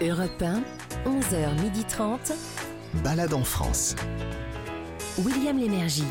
Europe 1, 11h30. Balade en France. William Lémergie.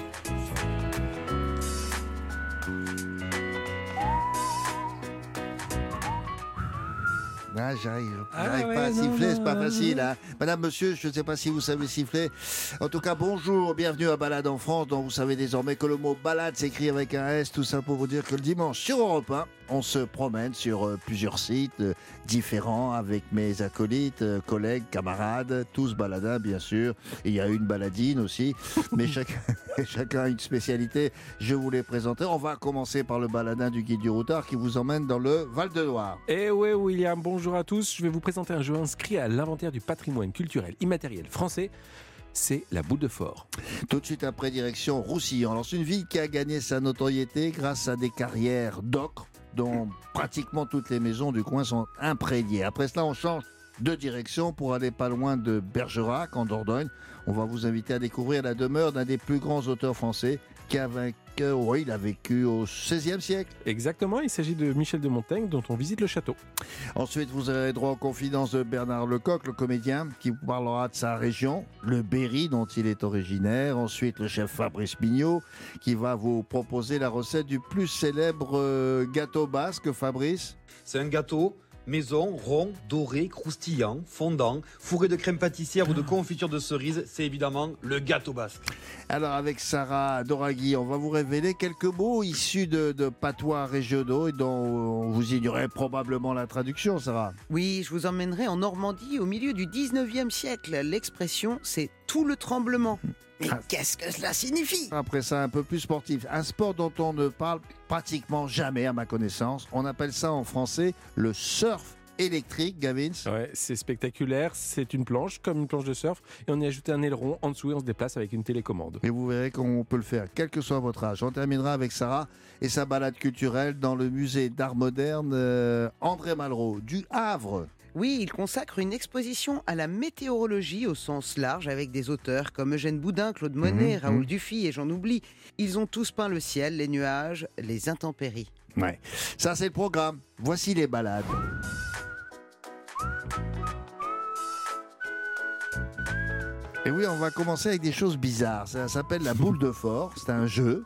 Ah, j'arrive. Ah ouais, pas à non, siffler, non, c'est pas non, facile. non. hein. Madame, monsieur, je ne sais pas si vous savez siffler. En tout cas, bonjour, bienvenue à Balade en France, dont vous savez désormais que le mot balade s'écrit avec un S, tout ça pour vous dire que le dimanche sur Europe 1, on se promène sur euh, plusieurs sites euh, différents avec mes acolytes, euh, collègues, camarades, tous baladins bien sûr. Et il y a une baladine aussi, mais chacun, chacun a une spécialité. Je vous les présenterai. On va commencer par le baladin du guide du routard qui vous emmène dans le Val-de-Loire. Eh ouais William, bonjour à tous. Je vais vous présenter un jeu inscrit à l'inventaire du patrimoine culturel immatériel français. C'est la boule de fort. Tout de suite après, direction Roussillon. Alors, c'est une ville qui a gagné sa notoriété grâce à des carrières d'ocre dont pratiquement toutes les maisons du coin sont imprégnées. Après cela, on change de direction pour aller pas loin de Bergerac, en Dordogne. On va vous inviter à découvrir la demeure d'un des plus grands auteurs français qui a vaincu, oui, il a vécu au XVIe siècle. Exactement, il s'agit de Michel de Montaigne dont on visite le château. Ensuite, vous aurez droit aux confidences de Bernard Lecoq, le comédien, qui vous parlera de sa région, le Berry, dont il est originaire. Ensuite, le chef Fabrice Mignot, qui va vous proposer la recette du plus célèbre euh, gâteau basque, Fabrice. C'est un gâteau maison, rond, doré, croustillant, fondant, fourré de crème pâtissière ou de confiture de cerise. C'est évidemment le gâteau basque. Alors, avec Sarah Doraghi, on va vous révéler quelques mots issus de, de patois régionaux et dont vous ignorez probablement la traduction, Sarah. Oui, je vous emmènerai en Normandie au milieu du 19e siècle. L'expression, c'est tout le tremblement. Mais Ah. qu'est-ce que cela signifie Après ça, un peu plus sportif. Un sport dont on ne parle pratiquement jamais, à ma connaissance. On appelle ça en français le surf électrique, Gavins. Ouais, c'est spectaculaire, c'est une planche comme une planche de surf et on y a ajouté un aileron en dessous et on se déplace avec une télécommande. Mais vous verrez qu'on peut le faire, quel que soit votre âge. On terminera avec Sarah et sa balade culturelle dans le musée d'art moderne euh, André Malraux du Havre. Oui, il consacre une exposition à la météorologie au sens large avec des auteurs comme Eugène Boudin, Claude Monet, Mhm, Raoul mhm. Dufy et j'en oublie. Ils ont tous peint le ciel, les nuages, les intempéries. Ouais. Ça, c'est le programme. Voici les balades. Et oui, on va commencer avec des choses bizarres. Ça s'appelle la boule de fort. C'est un jeu.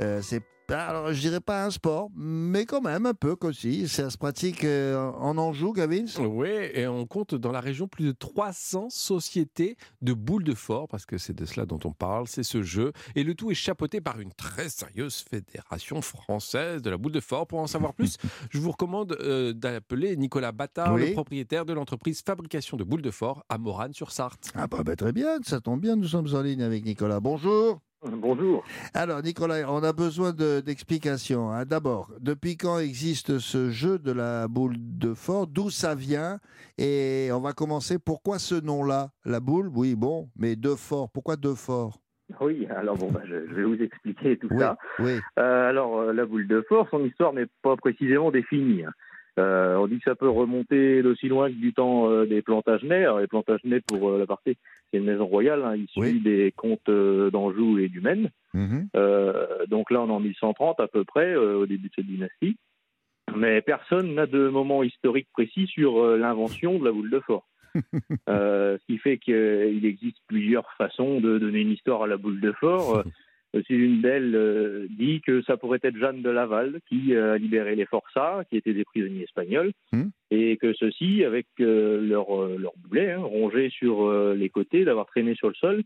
Euh, c'est alors, je dirais pas un sport, mais quand même un peu aussi. Ça se pratique euh, en Anjou, Gavin? Oui, et on compte dans la région plus de 300 sociétés de boules de fort, parce que c'est de cela dont on parle, c'est ce jeu. Et le tout est chapeauté par une très sérieuse fédération française de la boule de fort. Pour en savoir plus, je vous recommande euh, d'appeler Nicolas Battard, Oui. le propriétaire de l'entreprise Fabrication de boules de fort à Morane-sur-Sarthe. Ah bah, bah, très bien, ça tombe bien, nous sommes en ligne avec Nicolas. Bonjour. Bonjour. Alors Nicolas, on a besoin de- d'explications. hein. D'abord, depuis quand existe ce jeu de la boule de fort D'où ça vient? Et on va commencer. Pourquoi ce nom-là? La boule, oui, bon, mais de fort. Pourquoi de fort Oui, alors bon, bah, je, vais vous expliquer tout Oui, ça. oui. Euh, alors, euh, la boule de fort, son histoire n'est pas précisément définie. Euh, on dit que ça peut remonter d'aussi loin que du temps euh, des Plantagenets. Alors, les Plantagenets, pour euh, la partie, c'est une maison royale hein, issue Oui. des comtes d'Anjou et du Maine. Mhm. Euh, donc là, on est en 1130 à peu près, au début de cette dynastie. Mais personne n'a de moment historique précis sur l'invention de la boule de fort. Ce qui fait qu'il existe plusieurs façons de donner une histoire à la boule de fort. Euh, une d'elles euh, dit que ça pourrait être Jeanne de Laval qui euh, a libéré les forçats, qui étaient des prisonniers espagnols, Hmm. et que ceux-ci, avec euh, leur, euh, leur boulet hein, rongé sur euh, les côtés, d'avoir traîné sur le sol,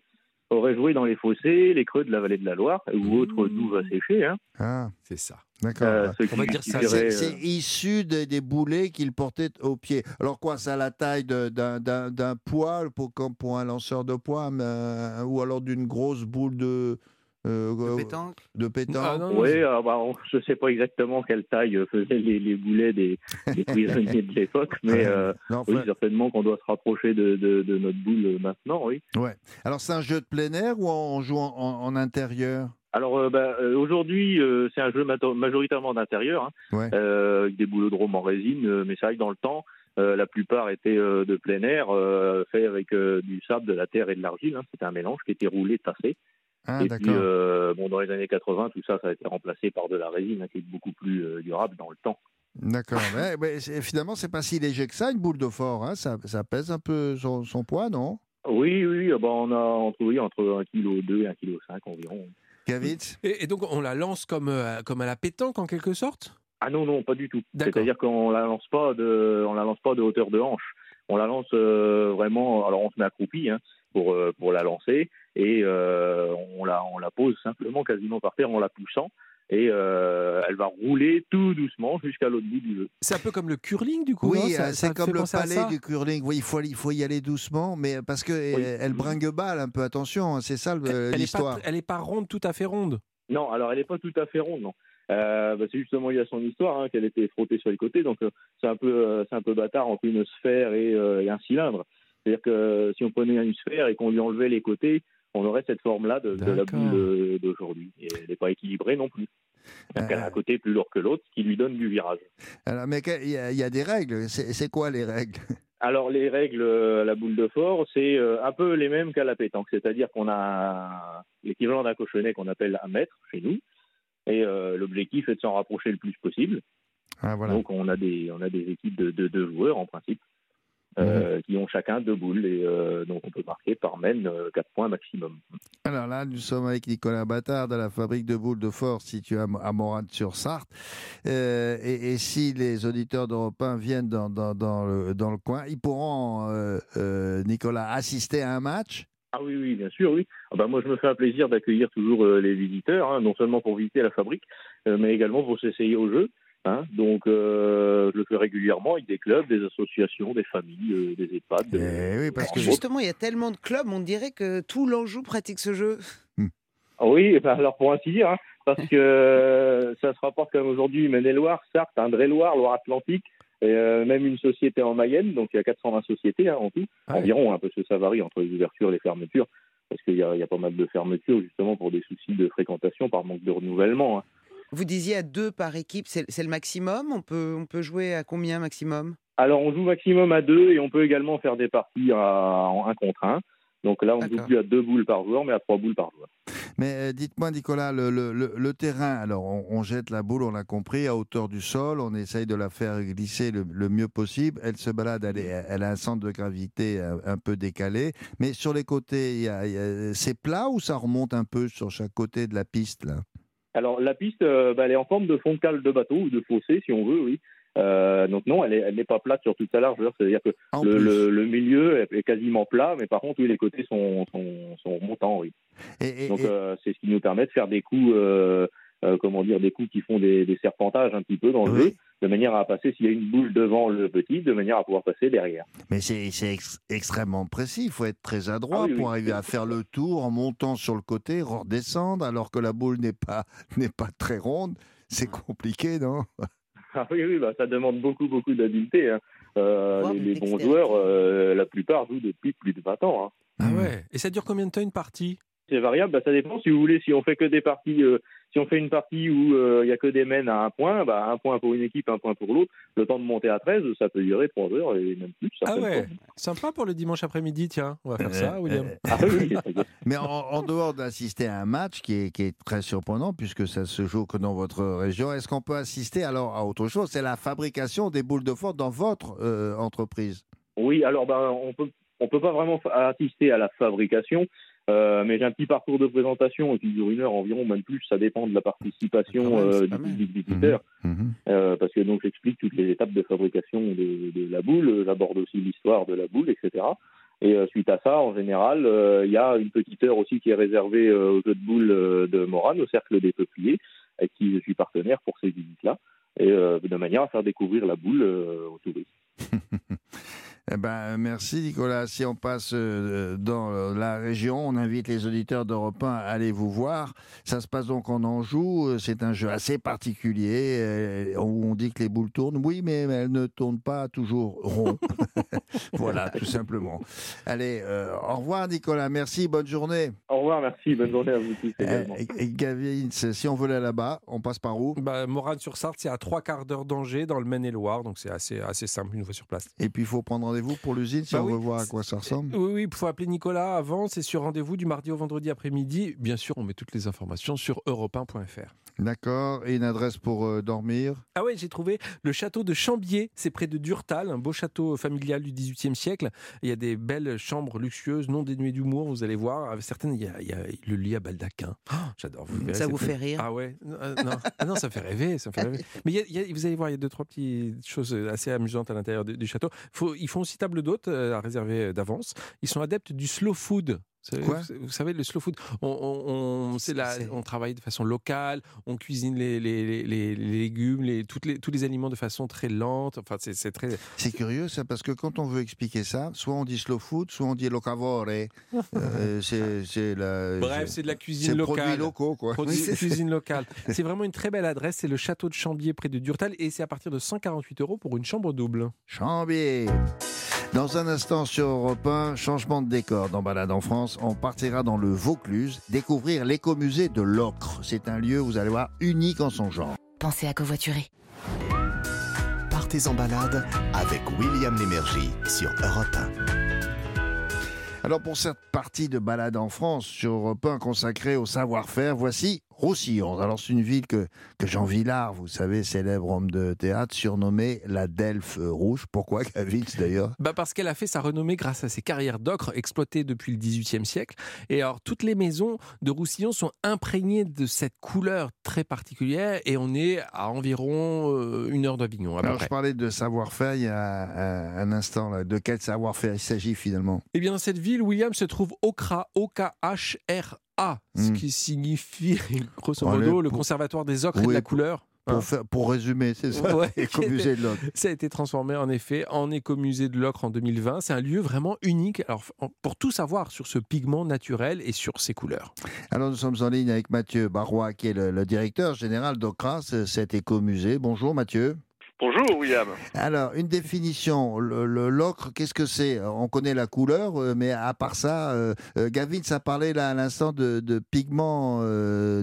auraient joué dans les fossés, les creux de la vallée de la Loire, ou autres douves asséchées. Hein. Ah, C'est ça. d'accord. Euh, on va dire ça, c'est euh, c'est issu des, des boulets qu'il portait au pied. Alors quoi, ça a la taille de- d'un- poids pour, comme pour un lanceur de poids, mais, euh, ou alors d'une grosse boule de, euh, Le euh, pétanque de pétanque Ah, non, non, Oui, ah bah, on- je ne sais pas exactement quelle taille euh, faisaient les, les boulets des, des prisonniers de l'époque, mais euh, Non, oui, certainement qu'on doit se rapprocher de, de- de notre boule maintenant, oui. Ouais. Alors c'est un jeu de plein air ou on joue en, en- en intérieur? Alors euh, bah, aujourd'hui, euh, c'est un jeu majoritairement d'intérieur, hein, Ouais. euh, avec des boulodromes en résine, euh, mais c'est vrai que dans le temps, euh, la plupart étaient euh, de plein air, euh, fait avec euh, du sable, de la terre et de l'argile. hein. C'était un mélange qui était roulé, tassé. Ah, et puis, euh, bon, dans les années 80, tout ça, ça a été remplacé par de la résine, hein, qui est beaucoup plus euh, durable dans le temps. D'accord. mais, mais finalement, c'est pas si léger que ça, une boule de fort. hein. Ça, ça pèse un peu son, son poids, non? Oui, oui, bah, on a entre, oui, entre 1,2 kg et 1,5 kg environ. Kavitz Et, et donc on la lance comme, euh, comme à la pétanque en quelque sorte? Ah non, non, pas du tout. C'est-à-dire qu'on la lance pas de, on la lance pas de hauteur de hanche. On la lance euh, vraiment. Alors on se met accroupi hein, pour euh, pour la lancer et euh, on la on la pose simplement quasiment par terre en la poussant et euh, elle va rouler tout doucement jusqu'à l'autre bout du jeu. C'est un peu comme le curling du coup Oui, euh, c'est comme le à palais du curling. Oui, il faut, il faut y aller doucement, mais parce que Oui. elle, bringue balle un peu. Attention, hein, c'est ça Elle- pas l'histoire. Elle est pas ronde, tout à fait ronde? Non, alors elle n'est pas tout à fait ronde, non. Euh, bah, c'est justement il y a son histoire hein, qu'elle était frottée sur les côtés, donc euh, c'est un peu euh, c'est un peu bâtard entre une sphère et, euh, et un cylindre. C'est-à-dire que si on prenait une sphère et qu'on lui enlevait les côtés, on aurait cette forme-là de, de la boule d'aujourd'hui. Et elle n'est pas équilibrée non plus. Donc elle a Euh. un côté plus lourd que l'autre, ce qui lui donne du virage. Alors, mais il y, a- il y a des règles. C'est quoi les règles? Alors les règles euh, à la boule de fort, c'est euh, un peu les mêmes qu'à la pétanque, c'est-à-dire qu'on a l'équivalent d'un cochonnet qu'on appelle un mètre chez nous, et euh, l'objectif est de s'en rapprocher le plus possible. Ah, voilà. Donc on a des on a des équipes de de, de joueurs en principe euh, qui ont chacun deux boules et euh, donc on peut marquer par mène euh, quatre points maximum. Alors là, nous sommes avec Nicolas Battard de la fabrique de boules de force située à, Morane-sur-Sarthe. Euh, et, et si les auditeurs d'Europe 1 viennent dans, dans, dans, le, dans le coin, ils pourront, Nicolas, assister à un match? Ah oui oui bien sûr oui. Ah bah, moi je me fais un plaisir d'accueillir toujours les visiteurs, hein, non seulement pour visiter la fabrique, mais également pour s'essayer au jeu. Hein. Donc euh, je le fais régulièrement avec des clubs, des associations, des familles, euh, des EHPAD. Eh oui, parce que Justement, il y a tellement de clubs, on dirait que tout l'Anjou pratique ce jeu. Ah oui, eh ben, alors pour ainsi dire, hein, parce que euh, ça se rapporte comme aujourd'hui Maine-et-Loire, Sarthe, Indre-et-Loire, Loire-Atlantique, et euh, même une société en Mayenne, donc il y a 420 sociétés hein, en tout, Ah ouais. environ, hein, parce que ça varie entre les ouvertures et les fermetures, parce qu'il y a pas mal de fermetures justement pour des soucis de fréquentation par manque de renouvellement. Vous disiez à deux par équipe, c'est le maximum? On peut, on peut jouer à combien maximum? Alors on joue maximum à deux et on peut également faire des parties à, en un contre un. Donc là, on ne joue plus à deux boules par joueur, mais à trois boules par joueur. Mais euh, dites-moi, Nicolas, le, le, le, le terrain, alors on, on jette la boule, on l'a compris, à hauteur du sol, on essaye de la faire glisser le, le mieux possible. Elle se balade, elle, est- elle a un centre de gravité un, un peu décalé. Mais sur les côtés, c'est plat ou ça remonte un peu sur chaque côté de la piste là? Alors la piste, euh, bah, elle est en forme de fond de cale de bateau ou de fossé, si on veut, oui. Euh, donc non, elle est- elle n'est pas plate sur toute sa largeur. C'est-à-dire que le, le- le milieu est- quasiment plat, mais par contre, oui, les côtés sont, sont, sont montants, oui. Et- et- Donc et- euh, c'est ce qui nous permet de faire des coups, euh, euh, comment dire, des coups qui font des, des serpentages un petit peu dans le Oui. jeu, de manière à passer s'il y a une boule devant le petit, de manière à pouvoir passer derrière. Mais c'est c'est ex- extrêmement précis. Il faut être très adroit Ah oui, pour oui. arriver à faire le tour en montant sur le côté, redescendre, alors que la boule n'est pas, n'est pas très ronde. C'est compliqué, non? Ah oui, oui, bah, ça demande beaucoup, beaucoup d'habileté. hein. Euh, les, bons joueurs, euh, la plupart jouent depuis plus de 20 ans. hein. Ah ouais. Et ça dure combien de temps une partie? C'est variable, bah, ça dépend. Si vous voulez, si on fait que des parties, euh, si on fait une partie où euh, il y a que des mènes à un point, bah, un point pour une équipe, un point pour l'autre, le temps de monter à 13, ça peut durer 3 heures et même plus. Ah ouais. fois. Sympa pour le dimanche après-midi, tiens. On va faire ça, Euh, William. euh, Ah oui, Mais en, en dehors d'assister à un match qui est, qui est très surprenant, puisque ça se joue que dans votre région, est-ce qu'on peut assister alors à autre chose? C'est la fabrication des boules de force dans votre euh, entreprise. Oui, alors ben, on peut on peut pas vraiment assister à la fabrication, euh, mais j'ai un petit parcours de présentation qui dure une heure environ, même plus, ça dépend de la participation même, euh, du public visiteur, Mhm. euh, parce que donc j'explique toutes les étapes de fabrication de, de la boule, j'aborde aussi l'histoire de la boule, etc. Et suite à ça, en général, il y a une petite heure aussi qui est réservée aux jeux de boules euh, de Morane, au Cercle des Peupliers, avec qui je suis partenaire pour ces visites-là, et de manière à faire découvrir la boule aux touristes. Eh ben, merci Nicolas. Si on passe euh, dans euh, la région, on invite les auditeurs d'Europe 1 à aller vous voir. Ça se passe donc en Anjou. Euh, C'est un jeu assez particulier où on dit que les boules tournent. Oui, mais elles ne tournent pas toujours rond. voilà, tout simplement. Allez, euh, au revoir Nicolas. Merci, bonne journée. Au revoir, merci, bonne journée à vous tous également. Eh, et Gavin, si on veut aller là-bas, on passe par où? Bah, Morane-sur-Sarthe, c'est à trois quarts d'heure d'Angers, dans le Maine-et-Loire, donc c'est assez, assez simple une fois sur place. Et puis il faut prendre rendez-vous pour l'usine si Bah on oui. veut voir à quoi ça ressemble. Oui, oui, il faut appeler Nicolas avant, c'est sur rendez-vous du mardi au vendredi après-midi. Bien sûr, on met toutes les informations sur europe1.fr. D'accord. Et une adresse pour euh, dormir? Ah ouais, j'ai trouvé le château de Chambier, c'est près de Durtal, un beau château familial du XVIIIe siècle. Il y a des belles chambres luxueuses, non dénuées d'humour, vous allez voir. Avec certaines, il y a, il y a le lit à baldaquin. Oh, J'adore. Ça vous fait rire? Ah ouais Euh, non. Ah non, ça fait rêver, ça me fait rêver. Mais il y a- il y a- vous allez voir, il y a deux trois petites choses assez amusantes à l'intérieur du, du château. Faut- ils font aussi table d'hôte euh, à réserver d'avance. Ils sont adeptes du slow food. Quoi? vous, savez, le slow food, on, on- on- c'est la- C'est- on travaille de façon locale, on cuisine les, les- les- les- les légumes, les, toutes les, tous les aliments de façon très lente. Enfin, c'est c'est très. C'est curieux ça, parce que quand on veut expliquer ça, soit on dit slow food, soit on dit locavore. Euh, c'est c'est la. Bref, c'est de la c'est cuisine produits locale. locaux, quoi. Oui, c'est cuisine locale. C'est vraiment une très belle adresse. C'est le château de Chambier près de Durtal et c'est à partir de 148 euros pour une chambre double. Chambier. Dans un instant sur Europe 1, changement de décor dans Balade en France, on partira dans le Vaucluse découvrir l'écomusée de l'Ocre. C'est un lieu, vous allez voir, unique en son genre. Pensez à covoiturer. Partez en balade avec William Lémergie sur Europe 1. Alors pour cette partie de balade en France sur Europe 1 consacrée au savoir-faire, voici Roussillon. Alors c'est une ville que, que Jean Villard, vous savez, célèbre homme de théâtre, surnommé la Delphes rouge. Pourquoi Gavitz d'ailleurs? Bah parce qu'elle a fait sa renommée grâce à ses carrières d'ocre exploitées depuis le XVIIIe siècle. Et alors, toutes les maisons de Roussillon sont imprégnées de cette couleur très particulière et on est à environ euh, une heure d'Avignon. Alors près. je parlais de savoir-faire il y a un, un instant. Là. De quel savoir-faire il s'agit finalement? Eh bien, dans cette ville, William se trouve Okra, O-K-H-R-A, ce Hmm. qui signifie, grosso modo, le pour- conservatoire des ocres et de la pour- couleur. pour, Hein. faire- pour résumer, c'est ça Ouais. Écomusée de l'Ocre. Ça a été transformé en effet en écomusée de l'ocre en 2020. C'est un lieu vraiment unique. Alors, pour tout savoir sur ce pigment naturel et sur ses couleurs. Alors nous sommes en ligne avec Mathieu Barrois, qui est le, le directeur général d'Ocras, cet écomusée. Bonjour Mathieu. Bonjour William. Alors, une définition, le, l'ocre, qu'est-ce que c'est? On connaît la couleur, euh, mais à part ça, euh, euh, Gavin, ça parlait là à l'instant de, pigments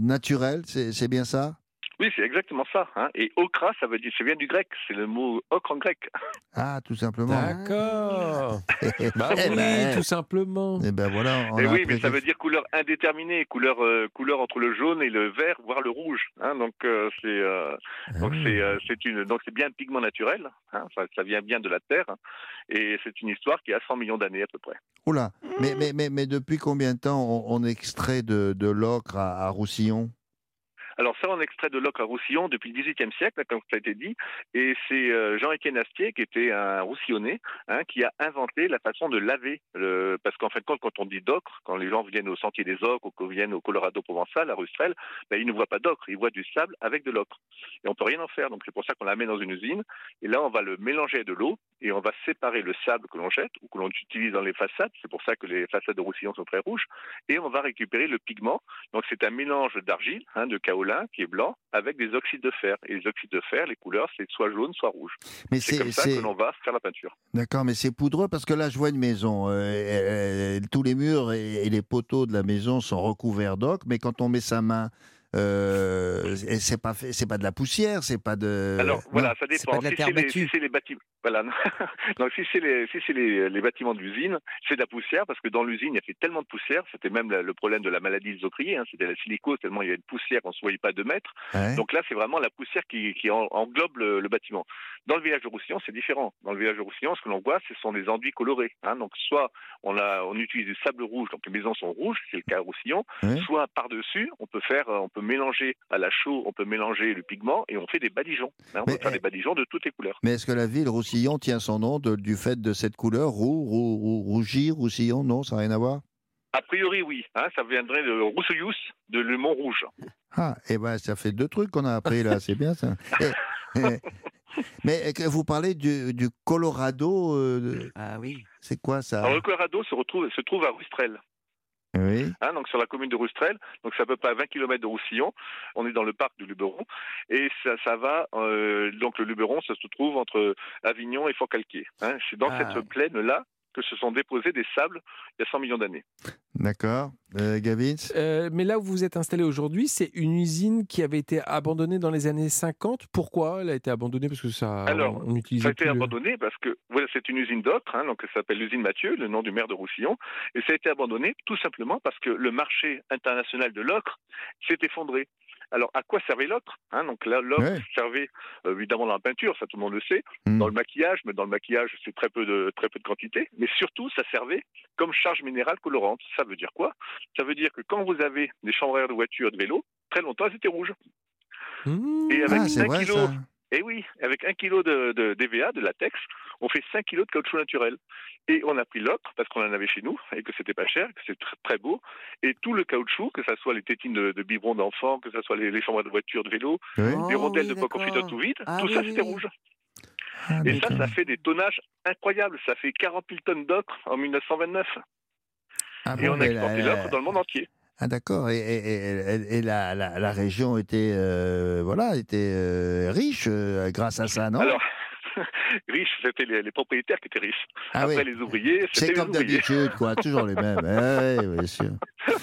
naturels, c'est bien ça? Oui, c'est exactement ça. hein. Et okra, ça veut dire, ça vient du grec. C'est le mot ocre en grec. Ah, tout simplement. D'accord. bah Eh oui, ben, tout simplement. eh ben voilà. on Et a oui, mais ça veut dire couleur indéterminée, couleur euh, couleur entre le jaune et le vert, voire le rouge. hein. Donc euh, c'est euh, donc c'est euh, c'est une donc c'est bien un pigment naturel. hein. Ça, ça vient bien de la terre. Et c'est une histoire qui a 100 millions d'années à peu près. Oula, mais, mais, mais, mais depuis combien de temps on, on extrait de, de l'ocre à, à Roussillon? Alors ça, on extrait de l'ocre à Roussillon depuis le XVIIIe siècle, comme ça a été dit, et c'est euh, Jean-Étienne Astier, qui était un Roussillonnais, hein, qui a inventé la façon de laver, le... parce qu'en fait, quand, quand on dit d'ocre, quand les gens viennent au Sentier des Ocres ou qu'ils viennent au Colorado provençal, à Rustrel, ben, ils ne voient pas d'ocre, ils voient du sable avec de l'ocre. Et on peut rien en faire, donc c'est pour ça qu'on la met dans une usine, et là, on va le mélanger à de l'eau, et on va séparer le sable que l'on jette, ou que l'on utilise dans les façades, c'est pour ça que les façades de Roussillon sont très rouges, et on va récupérer le pigment, donc c'est un mélange d'argile, hein, de kaolin, qui est blanc, avec des oxydes de fer. Et les oxydes de fer, les couleurs, c'est soit jaune, soit rouge. Mais C'est comme ça que l'on va faire la peinture. D'accord, mais c'est poudreux parce que là, je vois une maison. euh, euh, euh, tous les murs et, et les poteaux de la maison sont recouverts d'ocre, mais quand on met sa main, euh, c'est pas fait, c'est pas de la poussière, c'est pas de. Alors voilà, Non. ça pas dépend. de la Si c'est les, si bâtiments, voilà. Donc si c'est les, si c'est les, les bâtiments de l'usine, c'est de la poussière parce que dans l'usine il y a fait tellement de poussière, c'était même le problème de la maladie des ocriers, hein, c'était la silicose tellement il y avait de poussière qu'on ne se voyait pas deux mètres. Ouais. Donc là c'est vraiment la poussière qui, qui en- englobe le, le bâtiment. Dans le village de Roussillon c'est différent. Dans le village de Roussillon ce que l'on voit ce sont des enduits colorés. hein. Donc soit on a, on utilise du sable rouge, donc les maisons sont rouges, c'est le cas à Roussillon. Ouais. Soit par dessus on peut faire, on peut mélanger à la chaux, on peut mélanger le pigment et on fait des badigeons. hein. On Mais, peut faire eh, des badigeons de toutes les couleurs. Mais est-ce que la ville Roussillon tient son nom de- du fait de cette couleur? Roux, roux, roux- rougir, Roussillon? Non, ça n'a rien à voir? A priori, oui. Hein, ça viendrait de Roussillous, de Le Mont Rouge. Ah, eh ben, ça fait deux trucs qu'on a appris là, c'est bien ça. Eh, eh. Mais que vous parlez du, du Colorado, euh, Ah oui. c'est quoi ça? Alors, le Colorado se, retrouve, se trouve à Rustrel, Oui. hein, donc sur la commune de Rustrel. Donc, c'est à peu près à 20 km de Roussillon. On est dans le parc du Luberon. Et ça, ça va. euh, donc, le Luberon, ça se trouve entre Avignon et Forcalquier. Hein. C'est dans Ah. cette plaine-là que se sont déposés des sables il y a 100 millions d'années. D'accord. Euh, Gavin Euh, mais là où vous vous êtes installé aujourd'hui, c'est une usine qui avait été abandonnée dans les années 50. Pourquoi elle a été abandonnée? Parce que ça, Alors, on utilisait Ça a été le- abandonné parce que voilà, c'est une usine d'ocre, hein, donc ça s'appelle l'usine Mathieu, le nom du maire de Roussillon, et ça a été abandonné tout simplement parce que le marché international de l'ocre s'est effondré. Alors, à quoi servait l'ocre hein? Donc, Ouais. servait euh, évidemment dans la peinture, ça tout le monde le sait, Mm. dans le maquillage, mais dans le maquillage, c'est très peu de très peu de quantité. Mais surtout, ça servait comme charge minérale colorante. Ça veut dire quoi? Ça veut dire que quand vous avez des chambres à air de voiture, de vélo, très longtemps, elles étaient rouges. Mmh. Et avec Ah, c'est un vrai kilo, ça. Et oui, avec un kilo de, de DVA, de latex, on fait 5 kilos de caoutchouc naturel. Et on a pris l'ocre parce qu'on en avait chez nous et que c'était pas cher, que c'est tr- très beau. Et tout le caoutchouc, que ce soit les tétines de, de biberon d'enfants, que ce soit les, les chambres de voiture, de vélo, Oui. les Oh, rondelles oui, de poids confiture tout vide, Ah tout oui, ça c'était oui. rouge. Ah, Et ça, ça fait des tonnages incroyables. Ça fait 40 000 tonnes d'ocre en 1929. Ah Et bon, on a exporté l'ocre dans le monde entier. Ah d'accord. Et, et- et- et la, la- la région était euh, voilà était euh, riche euh, grâce à ça, non? Alors, riches, c'était les, les propriétaires qui étaient riches. Ah Après, oui. les ouvriers, C'est c'était les comme ouvriers. d'habitude, quoi. Toujours les mêmes. Eh, oui, bien sûr.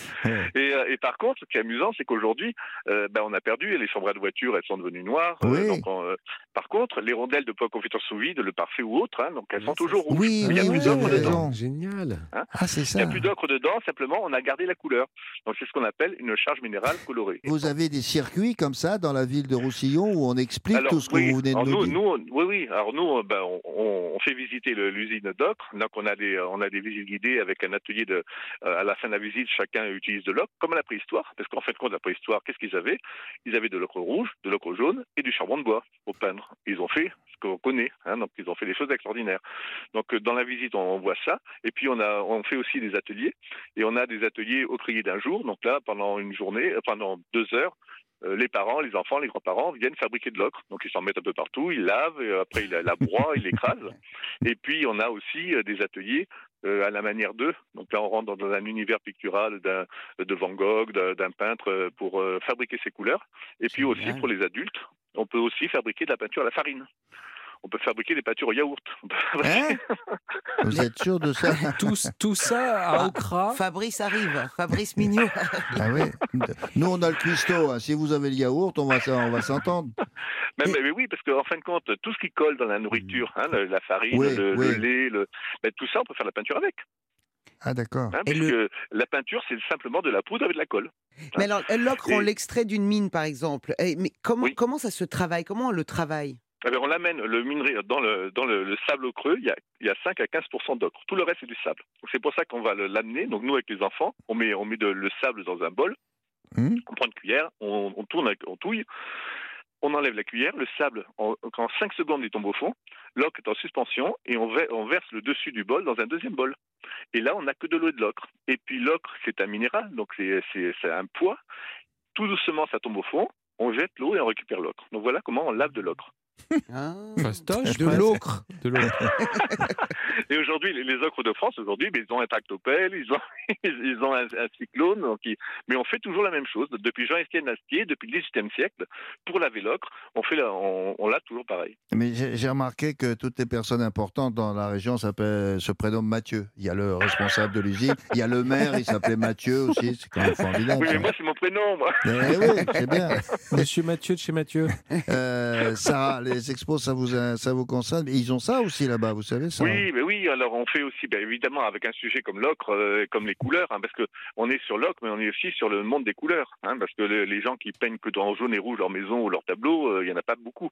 Et, euh, et par contre, ce qui est amusant, c'est qu'aujourd'hui, euh, ben, on a perdu les chambres de voiture, elles sont devenues noires. Euh, Oui. donc, on, euh, par contre, les rondelles de poids confiture sous vide, le parfait ou autre, hein, donc elles sont toujours c'est- rouges. Oui, Mais il n'y a plus d'ocre dedans. Génial. Ah, c'est Il ça. n'y a plus d'ocre dedans, simplement, on a gardé la couleur. Donc, c'est ce qu'on appelle une charge minérale colorée. Vous avez des circuits comme ça dans la ville de Roussillon où on explique Alors, tout ce que vous venez de nous nous, dire? nous, oui, oui. Alors nous, euh, ben, on, fait visiter l'usine d'ocre. Donc on a des, on a des visites guidées avec un atelier de. euh, à la fin de la visite, chacun utilise de l'ocre, comme à la préhistoire. Parce qu'en fin de compte, la préhistoire, qu'est-ce qu'ils avaient? Ils avaient de l'ocre rouge, de l'ocre jaune et du charbon de bois pour peindre. Ils ont fait ce qu'on connaît. hein, donc ils ont fait des choses extraordinaires. Donc euh, dans la visite, on, voit ça. Et puis on on fait aussi des ateliers. Et on a des ateliers au crier d'un jour. Donc là, pendant une journée, euh, pendant deux heures. Euh, les parents, les enfants, les grands-parents viennent fabriquer de l'ocre. Donc ils s'en mettent un peu partout, ils lavent, et après ils la, broient, ils l'écrasent. Et puis on a aussi euh, des ateliers euh, à la manière d'eux. Donc là on rentre dans un univers pictural d'un- de Van Gogh, d'un peintre euh, pour euh, fabriquer ses couleurs. Et puis aussi pour les adultes, on peut aussi fabriquer de la peinture à la farine. On peut fabriquer des peintures au yaourt. Hein Vous êtes sûr de ça Tout, tout ça à Okra. Fabrice arrive, Fabrice Mignot. Ah oui. Nous, on a le cuistot. hein. Si vous avez le yaourt, on va, s- on va s'entendre. Mais, mais oui, parce qu'en fin de compte, tout ce qui colle dans la nourriture, hein, le- la farine, Oui, le, oui. le lait, le, ben, tout ça, on peut faire la peinture avec. Ah d'accord. Hein, le- la peinture, c'est simplement de la poudre avec de la colle. Mais alors, l'ocre, on Et- l'extrait d'une mine, par exemple. Eh, Mais comment, Oui. comment ça se travaille? Comment on le travaille? Bien, on l'amène, le minerai, dans le, dans le, le sable creux, il y, a, il y a 5 à 15% d'ocre. Tout le reste, c'est du sable. C'est pour ça qu'on va l'amener. Donc, nous, avec les enfants, on met, on met de- le sable dans un bol, Hum. on prend une cuillère, on, on tourne, on touille, on enlève la cuillère, le sable, en, en 5 secondes, il tombe au fond, l'ocre est en suspension, et on, on verse le dessus du bol dans un deuxième bol. Et là, on n'a que de l'eau et de l'ocre. Et puis, l'ocre, c'est un minéral, donc c'est un poids. Tout doucement, ça tombe au fond, on jette l'eau et on récupère l'ocre. Donc, voilà comment on lave de l'ocre. Ah. Fastoche, De l'ocre. Et aujourd'hui, les, les ocres de France, aujourd'hui, ils ont un tractopelle, ils ont, ils ont un, un cyclone, donc ils- mais on fait toujours la même chose. Depuis Jean-Étienne Astier, depuis le XVIIIe siècle, pour laver l'ocre, on, fait la- on, toujours pareil. Mais j'ai remarqué que toutes les personnes importantes dans la région se prénomment Mathieu. Il y a le responsable de l'usine, il y a le maire, il s'appelait Mathieu aussi. C'est quand même formidable. Oui, mais moi, c'est mon prénom, moi. Eh oui, c'est bien. Monsieur Mathieu de chez Mathieu. Euh, Sarah, les expos, ça vous, ça vous concerne Ils ont ça aussi là-bas, vous savez ça Oui, mais oui. Alors, on fait aussi, ben, évidemment, avec un sujet comme l'ocre, euh, comme les couleurs, hein, parce que on est sur l'ocre, mais on est aussi sur le monde des couleurs, hein, parce que le- les gens qui peignent que dans jaune et rouge leur maison ou leur tableau, euh, il y en a pas beaucoup.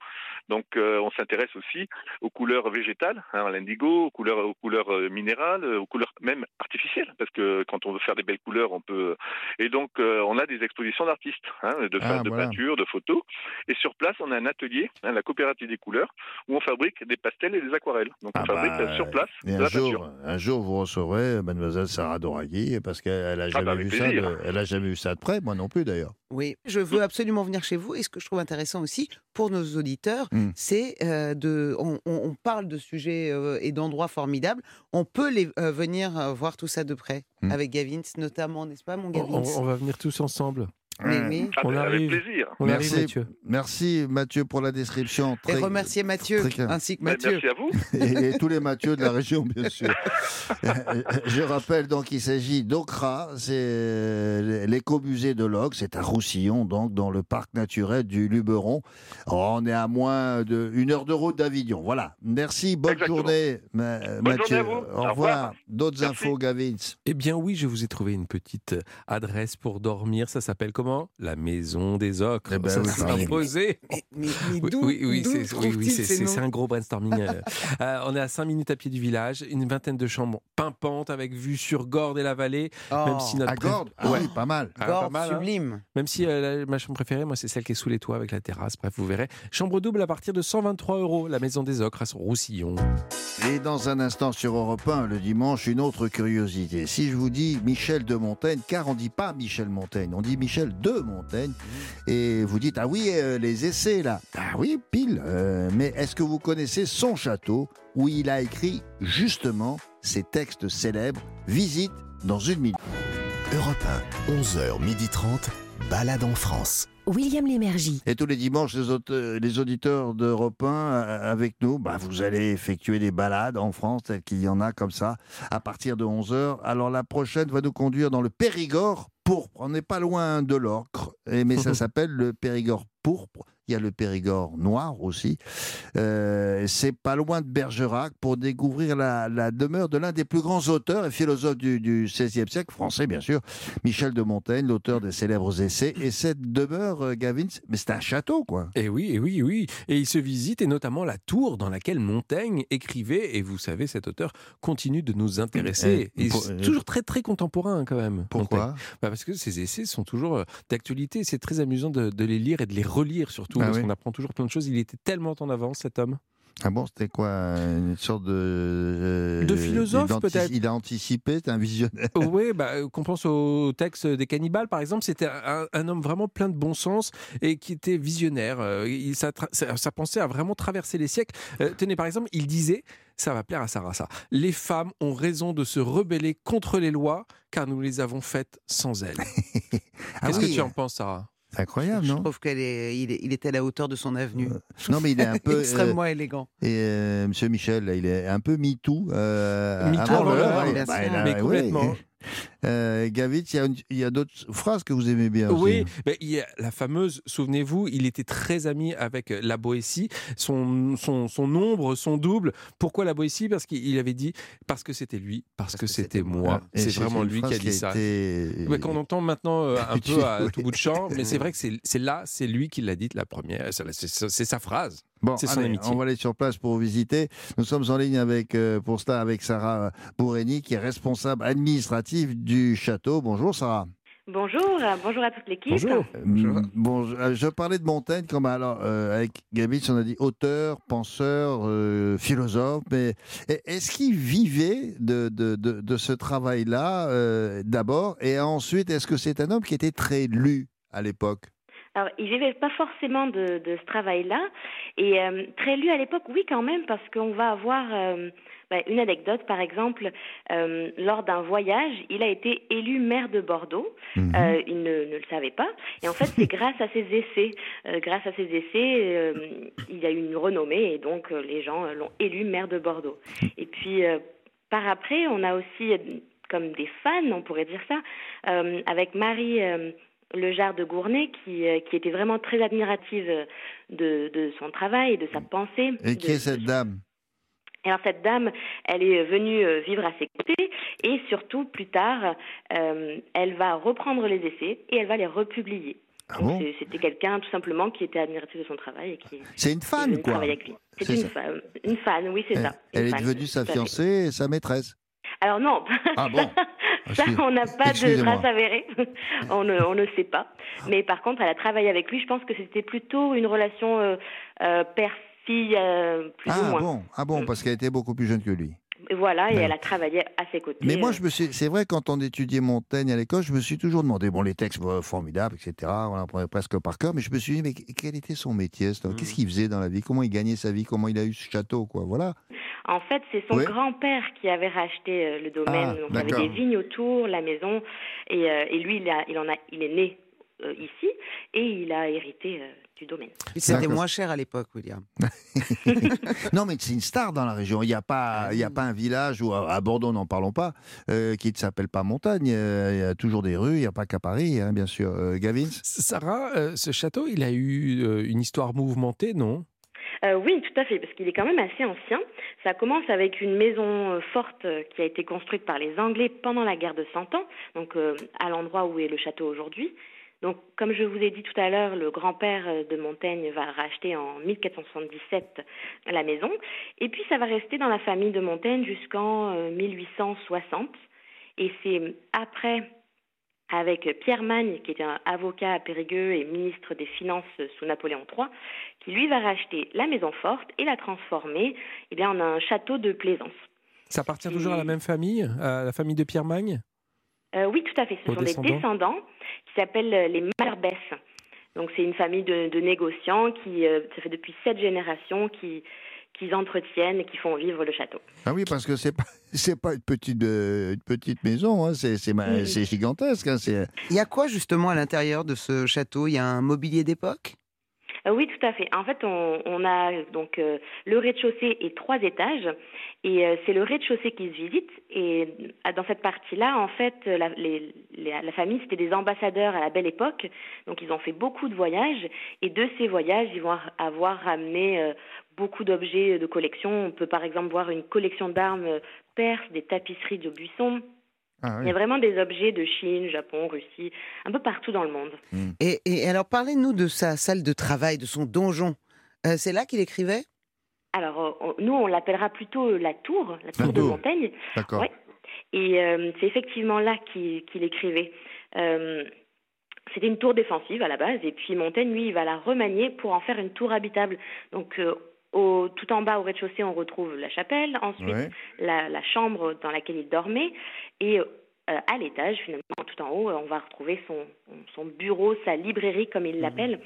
Donc, euh, on s'intéresse aussi aux couleurs végétales, hein, à l'indigo, aux couleurs, aux couleurs minérales, aux couleurs même artificielles, parce que quand on veut faire des belles couleurs, on peut. Et donc, on a des expositions d'artistes, de, Ah, de voilà. peinture, de photos. Et sur place, on a un atelier, la coopérative des couleurs, où on fabrique des pastels et des aquarelles. Donc, on Ah fabrique bah, euh, sur place Et un la jour, un jour, vous recevrez mademoiselle Sarah Doraghi, parce qu'elle a jamais bah, avec vu ça. plaisir. de- elle a jamais vu ça de près, moi non plus d'ailleurs. Oui, je veux absolument venir chez vous. Et ce que je trouve intéressant aussi pour nos auditeurs, Mm. c'est euh, de. On, on- on parle de sujets euh, et d'endroits formidables. On peut les euh, venir euh, voir tout ça de près Mm. avec Gavin, notamment, n'est-ce pas, mon On, Gavin on- on va venir tous ensemble. Ah, On arrive. Avec plaisir. On arrive, Merci, Mathieu. merci Mathieu pour la description. Et remercier Mathieu, ainsi que Ben, Mathieu. Merci à vous. et, et tous les Mathieu de la région, bien sûr. Je rappelle donc qu'il s'agit d'Ocra, c'est l'écomusée de l'Oc, c'est à Roussillon, donc dans le parc naturel du Luberon. On est à moins d'une heure de route d'Avignon. Voilà. Merci, bonne Exactement. journée, Ma- Bonne Mathieu. journée à vous. Au revoir. revoir. D'autres infos, Gavins? Eh bien oui, je vous ai trouvé une petite adresse pour dormir. Ça s'appelle comment? Comment La maison des ocres. Eh ben ça oui, s'est imposé. Mais, mais- mais Oui, d'où oui, oui, d'où c'est oui, un gros brainstorming. euh. On est à 5 minutes à pied du village, une vingtaine de chambres pimpantes avec vue sur Gordes et la vallée. Même Oh, si notre À Gordes Ah Ouais. oui, pas mal. Ah, Gordes, pas mal, hein. sublime. Même si euh, la- ma chambre préférée, moi, c'est celle qui est sous les toits avec la terrasse. Bref, vous verrez. Chambre double à partir de 123 euros. La maison des ocres à Roussillon. Et dans un instant sur Europe 1, le dimanche, une autre curiosité. Si je vous dis Michel de Montaigne, car on dit pas Michel Montaigne, on dit Michel de Montaigne, et vous dites, ah oui, euh, les essais là. Ah oui, pile. Euh, mais est-ce que vous connaissez son château où il a écrit justement ces textes célèbres Visite dans une minute? Europe 1, 11h30, balade en France. William Lémergie. Et tous les dimanches, les, auditeurs d'Europe 1 euh, avec nous, bah, vous allez effectuer des balades en France, tel qu'il y en a comme ça, à partir de 11h. Alors la prochaine va nous conduire dans le Périgord pourpre. On n'est pas loin de l'Ocre, mais ça s'appelle le Périgord pourpre. Il y a le Périgord noir aussi. Euh, c'est pas loin de Bergerac pour découvrir la, la demeure de l'un des plus grands auteurs et philosophes du, du XVIe siècle, français bien sûr, Michel de Montaigne, l'auteur des célèbres essais. Et cette demeure, euh, Gavin, mais c'est un château, quoi. Et oui, et oui, et oui. Et il se visite, et notamment la tour dans laquelle Montaigne écrivait. Et vous savez, cet auteur continue de nous intéresser. Eh, Et pour- c'est toujours très, très contemporain, quand même. Pourquoi? Bah, Parce que ces essais sont toujours euh, d'actualité. C'est très amusant de, de les lire et de les relire, surtout. Ah parce oui. qu'on apprend toujours plein de choses. Il était tellement en avance, cet homme. Ah bon, c'était quoi Une sorte de... euh, De philosophe, peut-être Il a anticipé, c'est un visionnaire? oui, bah, euh, qu'on pense au texte des cannibales, par exemple, c'était un, un homme vraiment plein de bon sens et qui était visionnaire. Euh, il- sa, tra- sa- sa pensée a vraiment traversé les siècles. Euh, tenez, par exemple, il disait, ça va plaire à Sarah, ça, les femmes ont raison de se rebeller contre les lois car nous les avons faites sans elles. Ah Qu'est-ce oui, que tu en penses, Sarah? C'est incroyable, Je non trouve qu'il est, il est, il était à la hauteur de son avenue. Non, mais il est un peu... euh, Extrêmement élégant. Et euh, Monsieur Michel, là, il est un peu MeToo. Euh, MeToo avant avant l'heure, ouais, bien bah, a- Mais ouais. Euh, Gavitz, il y a, d'autres phrases que vous aimez bien. Oui, mais il y a la fameuse, souvenez-vous, il était très ami avec euh, la Boétie, son, son, son ombre, son double. Pourquoi la Boétie? Parce qu'il avait dit, parce que c'était lui, parce, que, c'était moi. C'est vraiment lui qui a dit ça. été- Ouais, qu'on entend maintenant euh, un peu à oui. tout bout de champ, mais c'est vrai que c'est là, c'est lui qui l'a dit la première, c'est sa phrase. Bon, allez, on va aller sur place pour visiter. Nous sommes en ligne avec, euh, pour cela avec Sarah Bourreni, qui est responsable administrative du château. Bonjour Sarah. Bonjour, bonjour à toute l'équipe. Bonjour. Bon, je, euh, je parlais de Montaigne comme alors euh, avec Gabitz, on a dit auteur, penseur, euh, philosophe. Mais e- est-ce qu'il vivait de, de, de, de ce travail-là euh, d'abord, et ensuite est-ce que c'est un homme qui était très lu à l'époque? Alors, il vivait pas forcément de, de ce travail-là, et euh, très lu à l'époque, oui quand même, parce qu'on va avoir une anecdote, par exemple, euh, lors d'un voyage, il a été élu maire de Bordeaux. Mhm. Euh, il ne, ne le savait pas, et en fait, c'est grâce à ses essais, euh, grâce à ses essais, il a eu une renommée, et donc les gens l'ont élu maire de Bordeaux. Et puis, par après, on a aussi comme des fans, on pourrait dire ça, avec Marie. le Jard de Gournay, qui, qui était vraiment très admirative de, de son travail et de sa pensée. Et qui de- est cette dame? Alors cette dame, elle est venue euh, vivre à ses côtés et surtout plus tard, euh, elle va reprendre les essais et elle va les republier. Ah bon c'était quelqu'un tout simplement qui était admiratif de son travail et qui C'est une fan, quoi. C'est une fan, une fan, oui c'est ça. elle est fan, devenue sa fiancée et sa maîtresse. Alors non. Ah bon Ça, on n'a pas de excusez-moi. trace avérée. on, ne, on ne sait pas. Mais par contre, elle a travaillé avec lui. Je pense que c'était plutôt une relation euh, euh, euh, plus ou Ah moins. bon, ah bon, Mm. parce qu'elle était beaucoup plus jeune que lui. Voilà, et elle a travaillé à ses côtés. Mais moi, euh, je me suis, c'est vrai, quand on étudiait Montaigne à l'école, je me suis toujours demandé, bon, les textes euh, formidables, etc., on apprenait presque par cœur, mais je me suis dit, mais quel était son métier, homme Qu'est-ce qu'il faisait dans la vie? Comment il gagnait sa vie? Comment il a eu ce château, quoi? Voilà. En fait, c'est son Oui. grand-père qui avait racheté euh, le domaine. Ah, Donc, il y avait des vignes autour, la maison, et, euh, et lui, il, a, il en a, il est né euh, ici et il a hérité euh, du domaine. C'était moins cher à l'époque, William. non, mais c'est une star dans la région. Il n'y a, pas, il y a pas un village, ou à Bordeaux, n'en parlons pas, euh, qui ne s'appelle pas Montagne. Euh, Il y a toujours des rues, il n'y a pas qu'à Paris, hein, bien sûr. Euh, Gavin Sarah, euh, ce château, il a eu euh, une histoire mouvementée, non? Euh, oui, tout à fait, parce qu'il est quand même assez ancien. Ça commence avec une maison euh, forte euh, qui a été construite par les Anglais pendant la guerre de Cent Ans, donc euh, à l'endroit où est le château aujourd'hui. Donc, comme je vous ai dit tout à l'heure, le grand-père euh, de Montaigne va racheter en 1477 la maison, et puis ça va rester dans la famille de Montaigne jusqu'en euh, 1860. Et c'est après, avec Pierre Magne, qui était un avocat à Périgueux et ministre des Finances sous Napoléon III, qui lui va racheter la maison forte et la transformer eh bien, en un château de plaisance. Ça appartient toujours à la même famille, à la famille de Pierre Magne? Euh, oui, tout à fait. Ce Aux sont descendants des descendants qui s'appellent euh, les Malherbès. Donc c'est une famille de, de négociants qui, euh, ça fait depuis sept générations, qui qu'ils entretiennent et qui font vivre le château. Ah oui, parce que c'est pas c'est pas une petite euh, une petite maison, hein, c'est c'est Oui. gigantesque. hein, Il y a quoi justement à l'intérieur de ce château? Il y a un mobilier d'époque? Oui, tout à fait. En fait, on, a donc euh, le rez-de-chaussée et trois étages, et euh, c'est le rez-de-chaussée qui se visite. Et euh, dans cette partie-là, en fait, la, famille c'était des ambassadeurs à la Belle Époque, donc ils ont fait beaucoup de voyages, et de ces voyages, ils vont avoir ramené euh, beaucoup d'objets de collection. On peut par exemple voir une collection d'armes euh, perses, des tapisseries de buissons. Ah, Il y a vraiment des objets de Chine, Japon, Russie, un peu partout dans le monde. et, et alors parlez-nous de sa salle de travail, de son donjon. Euh, c'est là qu'il écrivait? Alors, euh, on- nous, on l'appellera plutôt la tour, la tour de tour. Montaigne. D'accord. Ouais. Et euh, c'est effectivement là qu'il qu'il écrivait. Euh, C'était une tour défensive à la base, et puis Montaigne, lui, il va la remanier pour en faire une tour habitable. Donc, euh, au, tout en bas, au rez-de-chaussée, on retrouve la chapelle, ensuite Ouais. la, la chambre dans laquelle il dormait, et euh, à l'étage, finalement, tout en haut, on va retrouver son, son bureau, sa librairie, comme il l'appelle,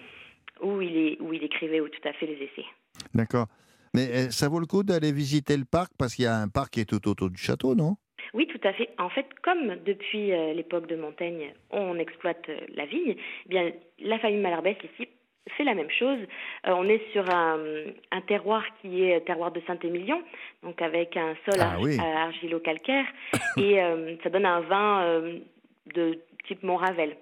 où, il est, où il écrivait tout à fait les essais. D'accord. Mais euh, ça vaut le coup d'aller visiter le parc? Parce qu'il y a un parc qui est tout autour du château, non? Oui, tout à fait. En fait, comme depuis euh, l'époque de Montaigne, on exploite la vigne, eh bien la famille Malherbès ici fait la même chose. Euh, on est sur un, un terroir qui est terroir de Saint-Émilion, donc avec un sol Ah ar- oui. argilo-calcaire, et euh, ça donne un vin euh, de type Montravel.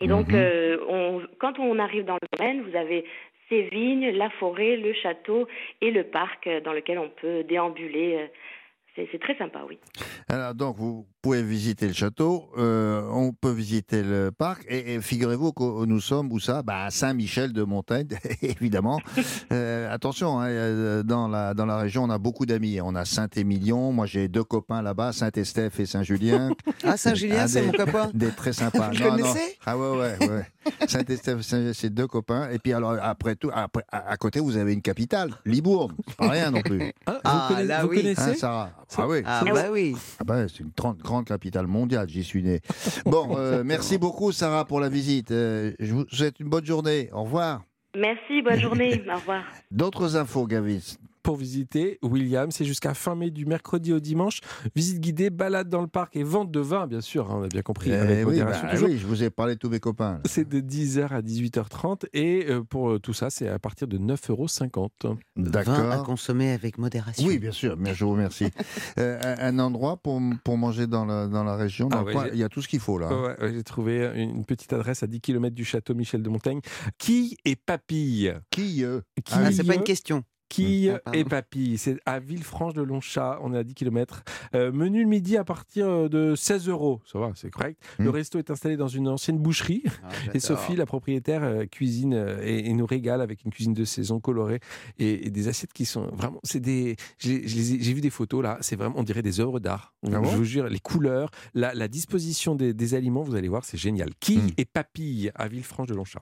Et donc, Mhm. on, quand on arrive dans le domaine, vous avez ces vignes, la forêt, le château et le parc dans lequel on peut déambuler. C'est c'est très sympa, oui. Alors donc vous pouvez visiter le château, euh, on peut visiter le parc et, et figurez-vous que nous sommes où ça bah, À Saint-Michel de Montaigne, évidemment. Euh, attention, hein, euh, dans la dans la région on a beaucoup d'amis. On a Saint-Émilion, moi j'ai deux copains là-bas, Saint-Estèphe et Saint-Julien. Ah, Saint-Julien, Ah, c'est mon copain. Des très sympas. Vous le connaissez? Ah ouais, ouais, ouais. Saint-Estèphe, Saint- c'est deux copains. Et puis alors, après tout, après, à, à côté, vous avez une capitale, Libourne. C'est pas rien non plus. Ah, Ah, vous, connaissez, là, vous oui. connaissez? Hein, Sarah? Ah oui. Ah bah oui. ah bah, c'est une grande, grande capitale mondiale, j'y suis né. Bon, euh, merci beaucoup Sarah pour la visite. Euh, je vous souhaite une bonne journée. Au revoir. Merci, bonne journée. Au revoir. D'autres infos, Gavis? Pour visiter William. C'est jusqu'à fin mai du mercredi au dimanche. Visite guidée, balade dans le parc et vente de vin, bien sûr. hein, on a bien compris. Eh avec oui, modération bah oui, je vous ai parlé de tous mes copains. C'est de 10h à 18h30 et euh, pour euh, tout ça, c'est à partir de 9,50 euros. Vin à D'accord. consommer avec modération. Oui, bien sûr, mais je vous remercie. Euh, un, endroit pour, pour manger dans la, dans la région, dans Ah ouais, coin, il y a tout ce qu'il faut là. Ouais, ouais, J'ai trouvé une petite adresse à 10 km du château Michel de Montaigne. Quille et papille? Qui euh, Ah, c'est pas une question. Quille Ah, pardon. et papille. C'est à Villefranche-de-Longchat. On est à 10 km. menu le midi à partir de 16 euros. Ça va, c'est correct. Le Mm. resto est installé dans une ancienne boucherie. Et Sophie, la propriétaire, euh, cuisine euh, et, et nous régale avec une cuisine de saison colorée et, et des assiettes qui sont vraiment. C'est des. J'ai vu des photos là. C'est vraiment, on dirait des œuvres d'art. Ah je vous jure, les couleurs, la, la disposition des, des aliments, vous allez voir, c'est génial. Quille Mm. et papille à Villefranche-de-Longchat?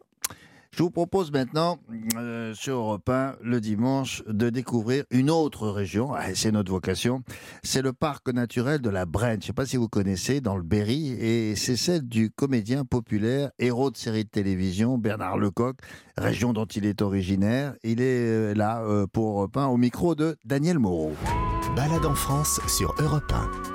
Je vous propose maintenant, euh, sur Europe 1, le dimanche, de découvrir une autre région. Ah, C'est notre vocation. C'est le parc naturel de la Brenne. Je ne sais pas si vous connaissez, dans le Berry. Et c'est celle du comédien populaire, héros de série de télévision, Bernard Lecoq, région dont il est originaire. Il est euh, là euh, pour Europe 1 au micro de Daniel Moreau. Balade en France sur Europe 1.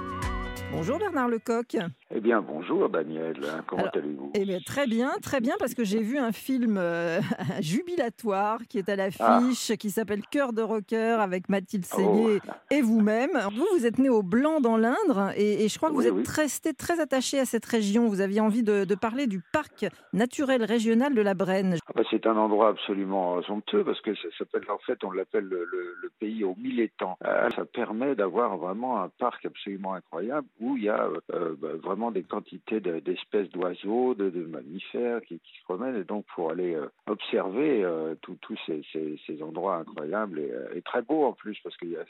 Bonjour Bernard Lecoq. Eh bien, bonjour Daniel, comment allez-vous? Eh bien, très bien, très bien, parce que j'ai vu un film euh, jubilatoire qui est à l'affiche, Ah. qui s'appelle Cœur de rocker avec Mathilde Oh. Seigné et vous-même. Vous, vous êtes né au Blanc dans l'Indre et, et je crois que Oui, vous êtes oui. resté très attaché à cette région. Vous aviez envie de, de parler du parc naturel régional de la Brenne. Ah bah, C'est un endroit absolument somptueux parce que ça s'appelle, en fait, on l'appelle le, le- le pays aux mille étangs. Euh, ça permet d'avoir vraiment un parc absolument incroyable où il y a euh, bah, vraiment des quantités de- d'espèces d'oiseaux, de, mammifères qui, se promènent. Et donc, pour aller euh, observer euh, tous ces, endroits incroyables et, et très beaux en plus, parce qu'il y a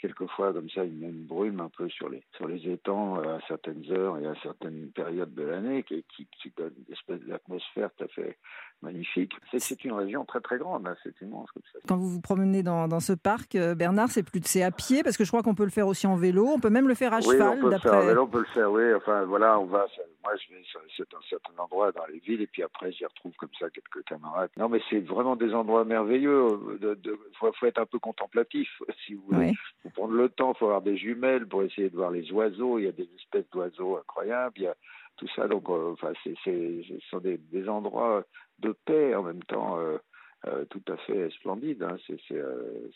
quelquefois comme ça une, une brume un peu sur les sur les étangs à certaines heures et à certaines périodes de l'année qui, qui, qui donne d'atmosphère tout à fait magnifique. C'est- une région très très grande, hein, c'est immense comme ça. Quand vous vous promenez dans, dans ce parc, euh, Bernard, c'est plus c'est à pied parce que je crois qu'on peut le faire aussi en vélo. On peut même le faire à oui, cheval. on peut le faire. vélo, on peut le faire, oui. Enfin, voilà, on va. moi, je vais c'est un certain endroit dans les villes, et puis après, j'y retrouve comme ça quelques camarades. Non, mais c'est vraiment des endroits merveilleux. De, faut, faut être un peu contemplatif, si vous voulez. Oui. Faut prendre le temps. Faut avoir des jumelles pour essayer de voir les oiseaux. Il y a des espèces d'oiseaux incroyables. Il y a tout ça. Donc, euh, enfin, c'est, ce sont des, des endroits de paix en même temps. euh, euh, tout à fait splendide. Hein. C'est, euh,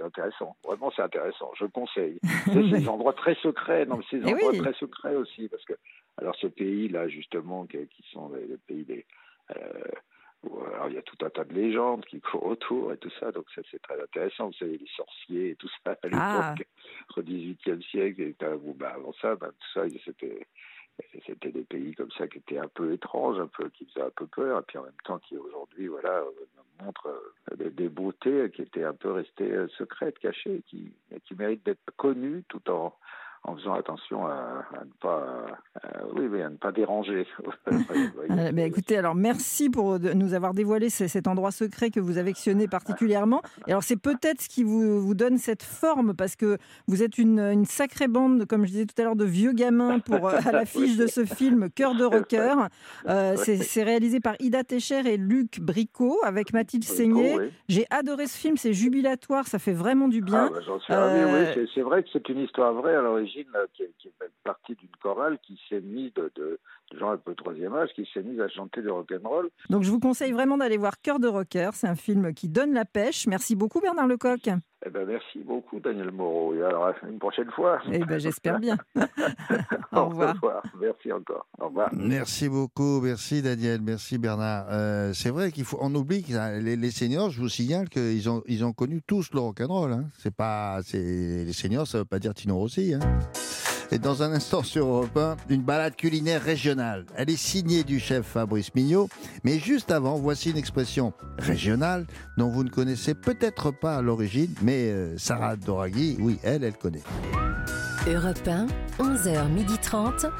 intéressant. Vraiment, c'est intéressant. Je conseille. C'est des endroits très secrets. Non, mais c'est des endroits oui. très secrets aussi, parce que alors ce pays-là, justement, qui, qui sont les, les pays des euh, où, alors il y a tout un tas de légendes qui courent autour et tout ça, donc ça c'est très intéressant. Vous savez, les sorciers et tout ça à Ah. l'époque, au XVIIIe siècle, et, bon, bah, avant ça, bah, tout ça, c'était c'était des pays comme ça qui étaient un peu étranges, un peu qui faisaient un peu peur, et puis en même temps qui aujourd'hui, voilà, euh, montrent euh, des, des beautés qui étaient un peu restées euh, secrètes, cachées, qui, qui méritent d'être connues tout en en faisant attention à, à ne pas, oui, oui, à ne pas déranger. Ben, écoutez, alors merci pour nous avoir dévoilé ce- cet endroit secret que vous affectionnez particulièrement. Et alors c'est peut-être ce qui vous, vous donne cette forme parce que vous êtes une, une sacrée bande, comme je disais tout à l'heure, de vieux gamins pour euh, à l'affiche de ce film Cœur de rocker. Euh, c'est réalisé par Ida Techer et Luc Bricot avec Mathilde Seigné. oui. J'ai adoré ce film, c'est jubilatoire, ça fait vraiment du bien. Ah, bah, Euh, oui. C'est- C'est vrai que c'est une histoire vraie à l'origine, qui, est- qui est partie d'une chorale qui s'est mise de, de, de gens un peu troisième âge, qui s'est mise à chanter du rock'n'roll. Donc je vous conseille vraiment d'aller voir Cœur de rocker, c'est un film qui donne la pêche. Merci beaucoup Bernard Lecoq. Eh ben, merci beaucoup, Daniel Moreau. Et alors, une prochaine fois. Eh ben, j'espère bien. Au revoir. Merci encore. Au revoir. Merci beaucoup, merci Daniel, merci Bernard. Euh, c'est vrai qu'il faut, on oublie que hein, les, les seniors, je vous signale qu'ils ont, ils ont connu tous le rock'n'roll. Hein. C'est pas, c'est les seniors, ça veut pas dire Tino Rossi. Hein. Et dans un instant sur Europe 1, une balade culinaire régionale. Elle est signée du chef Fabrice Mignot, mais juste avant, voici une expression régionale dont vous ne connaissez peut-être pas à l'origine, mais euh, Sarah Doraghi, oui, elle, elle connaît. Europe 1, 11h30.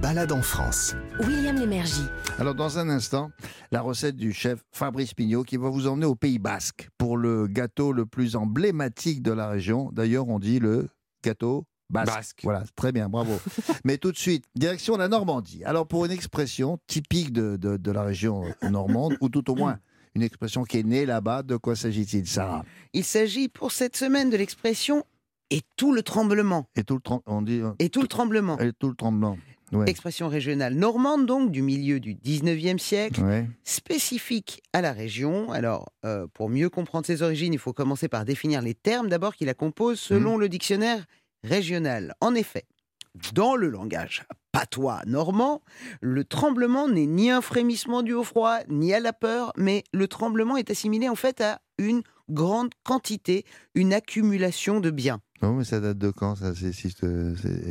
Balade en France. William Lémergie. Alors, dans un instant, la recette du chef Fabrice Pignot qui va vous emmener au Pays Basque pour le gâteau le plus emblématique de la région. D'ailleurs, on dit le gâteau basque. Basque. Voilà, très bien, bravo. Mais tout de suite, direction la Normandie. Alors, pour une expression typique de, de- de la région normande, ou tout au moins une expression qui est née là-bas, de quoi s'agit-il, Sarah? Il s'agit pour cette semaine de l'expression et tout le tremblement. Et tout le, trem- on dit, euh, Et tout le tremblement. et tout le tremblement. Ouais. Expression régionale normande, donc, du milieu du 19e siècle, Ouais. spécifique à la région. Alors, euh, pour mieux comprendre ses origines, il faut commencer par définir les termes d'abord qui la composent selon le dictionnaire régional. En effet, dans le langage patois normand, le tremblement n'est ni un frémissement dû au froid, ni à la peur, mais le tremblement est assimilé en fait à une grande quantité, une accumulation de biens. Non, mais ça date de quand, ça, ces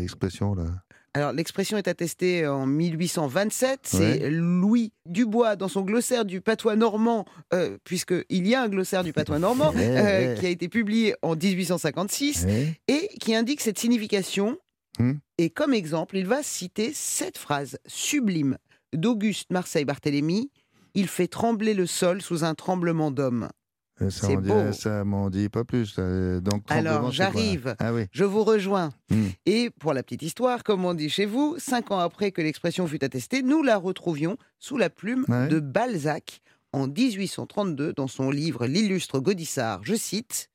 expressions-là? Alors, l'expression est attestée en 1827. C'est Ouais. Louis Dubois, dans son glossaire du patois normand, euh, puisqu'il y a un glossaire du patois normand, Ouais, euh, ouais. qui a été publié en 1856, Ouais. et qui indique cette signification. Hmm. Et comme exemple, il va citer cette phrase sublime d'Auguste Marseille Barthélemy Il fait trembler le sol sous un tremblement d'hommes. Euh, Ça C'est dit, ça m'en dit pas plus. Donc, Alors, j'arrive. Ah oui. Je vous rejoins. Hmm. Et pour la petite histoire, comme on dit chez vous, cinq ans après que l'expression fut attestée, nous la retrouvions sous la plume Ouais. de Balzac en 1832 dans son livre L'illustre Gaudissart. Je cite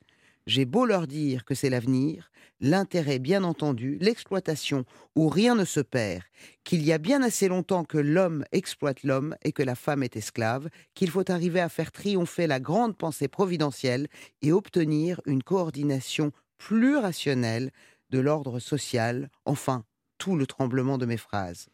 J'ai beau leur dire que c'est l'avenir, l'intérêt bien entendu, l'exploitation où rien ne se perd, qu'il y a bien assez longtemps que l'homme exploite l'homme et que la femme est esclave, qu'il faut arriver à faire triompher la grande pensée providentielle et obtenir une coordination plus rationnelle de l'ordre social, enfin, tout le tremblement de mes phrases.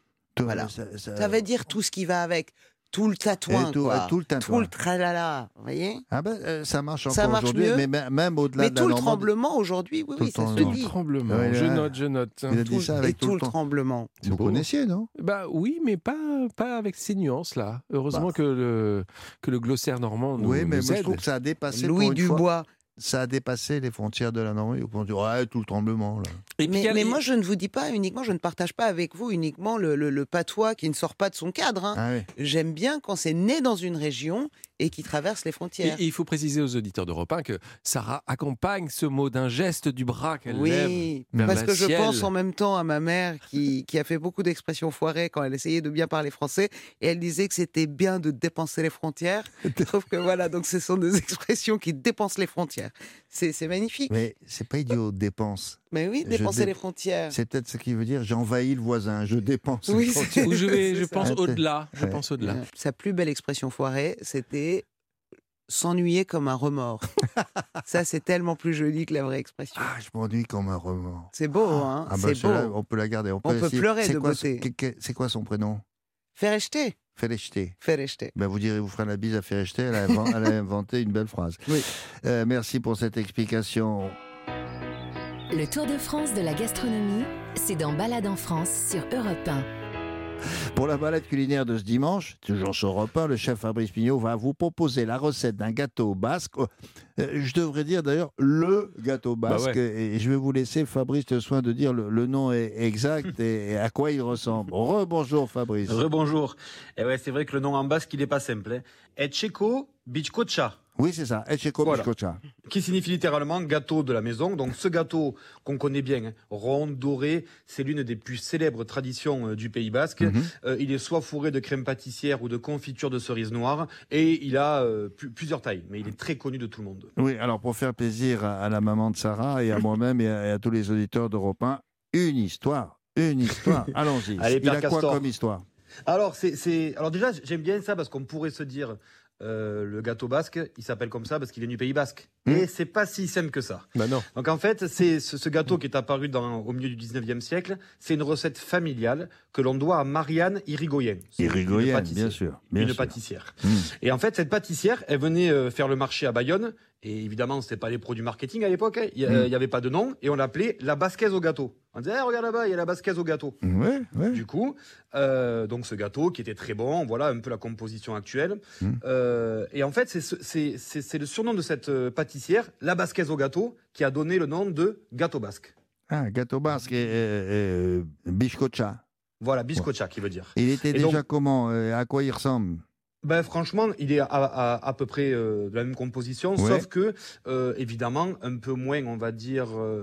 Voilà. ça- ça- Ça veut dire tout ce qui va avec. Tout le tatouin, Et tout- quoi. tout le tatouin. le tralala, vous voyez Ah ben, euh, ça marche Ça encore marche aujourd'hui, mieux. mais même- au-delà Mais de la tout le Normandie. tremblement aujourd'hui, oui, Tout oui, le ça se dit. Tremblement. Ouais, je note, je note. Il a dit Tout- ça et avec tout tout le le tremblement. Vous beau. connaissiez, non Bah oui, mais pas, pas avec ces nuances-là. Heureusement Bah. que, le, que le glossaire normand nous, Oui, mais nous moi je aide. trouve que ça a dépassé Louis pour une fois, Dubois. Ça a dépassé les frontières de la Normandie. On dit ouais, tout le tremblement là. Et Mais, moi, je ne vous dis pas uniquement, je ne partage pas avec vous uniquement le, le- le patois qui ne sort pas de son cadre. hein. Ah oui. J'aime bien quand c'est né dans une région et qui traverse les frontières. et il faut préciser aux auditeurs d'Europe 1 que Sarah accompagne ce mot d'un geste du bras qu'elle lève. Oui, parce que je pense en même temps à ma mère qui, qui a fait beaucoup d'expressions foirées quand elle essayait de bien parler français et elle disait que c'était bien de dépenser les frontières. Je trouve que voilà, donc ce sont des expressions qui dépensent les frontières. C'est c'est magnifique. Mais c'est pas idiot, dépense. Mais oui, dépenser dé- les frontières. C'est peut-être ce qui veut dire j'envahis le voisin, je dépense. Oui, les c'est- frontières. Ou je, vais, je pense Ah, au-delà. Je Ouais. pense au-delà. Sa plus belle expression foirée, c'était s'ennuyer comme un remords. Ça, c'est tellement plus joli que la vraie expression. Ah, je m'ennuie comme un remords. C'est beau, hein Ah bah beau. on peut la garder. On On peut, pleurer C'est de quoi beauté. C'est quoi son prénom? Ferrecheté. Félechté. Ferrecheté. Ben vous direz, vous ferez la bise à Félechté, elle, elle a inventé une belle phrase. Oui. Euh, merci pour cette explication. Le Tour de France de la gastronomie, c'est dans Balade en France sur Europe 1. Pour la balade culinaire de ce dimanche, toujours sur Europe 1, le chef Fabrice Pignot va vous proposer la recette d'un gâteau basque. Euh, je devrais dire d'ailleurs le gâteau Bah basque. Et je vais vous laisser, Fabrice, le soin de dire le, le nom est exact et, à quoi il ressemble. Rebonjour, Fabrice. Rebonjour. Et ouais, c'est vrai que le nom en basque, il est pas simple. Hein. Etcheko Bichkocha, Oui, c'est ça. Echeko Voilà. Biscocha. qui signifie littéralement gâteau de la maison. Donc ce gâteau qu'on connaît bien, hein, rond, doré, c'est l'une des plus célèbres traditions euh, du Pays Basque. Mhm. Euh, il est soit fourré de crème pâtissière ou de confiture de cerise noire, et il a euh, pu- plusieurs tailles, mais il est très connu de tout le monde. Oui, alors pour faire plaisir à, à la maman de Sarah et à moi-même et, à, et à tous les auditeurs d'Europe 1, une histoire. Une histoire. Allons-y. Il a quoi Castor. comme histoire? Alors, c'est, c'est- Alors déjà, j'aime bien ça parce qu'on pourrait se dire euh, le gâteau basque, il s'appelle comme ça parce qu'il est du Pays Basque. Mmh. Et c'est pas si simple que ça. Bah non. Donc en fait, c'est ce, ce gâteau qui est apparu dans, au milieu du 19e siècle. C'est une recette familiale que l'on doit à Marianne Irigoyen. Irigoyen, bien sûr. Bien une sûr. pâtissière. Mm. Et en fait, cette pâtissière, elle venait euh, faire le marché à Bayonne. Et évidemment, c'était pas les produits marketing à l'époque. hein. Il y a- Mm. avait pas de nom. Et on l'appelait la basquaise au gâteau. On disait, Eh, regarde là-bas, il y a la basquaise au gâteau. Ouais, ouais. Du coup, euh, donc ce gâteau qui était très bon, voilà un peu la composition actuelle. Mm. Euh, et en fait, c'est ce- le surnom de cette euh, pâtissière, la basquaise au gâteau, qui a donné le nom de gâteau basque. Ah, gâteau basque et, et- et- biscocha. Voilà, biscocha qui veut dire. Il était Et déjà donc- comment euh, À quoi il ressemble? Ben franchement, il est à, à, à peu près euh, de la même composition, Ouais. sauf que euh, évidemment un peu moins, on va dire, euh,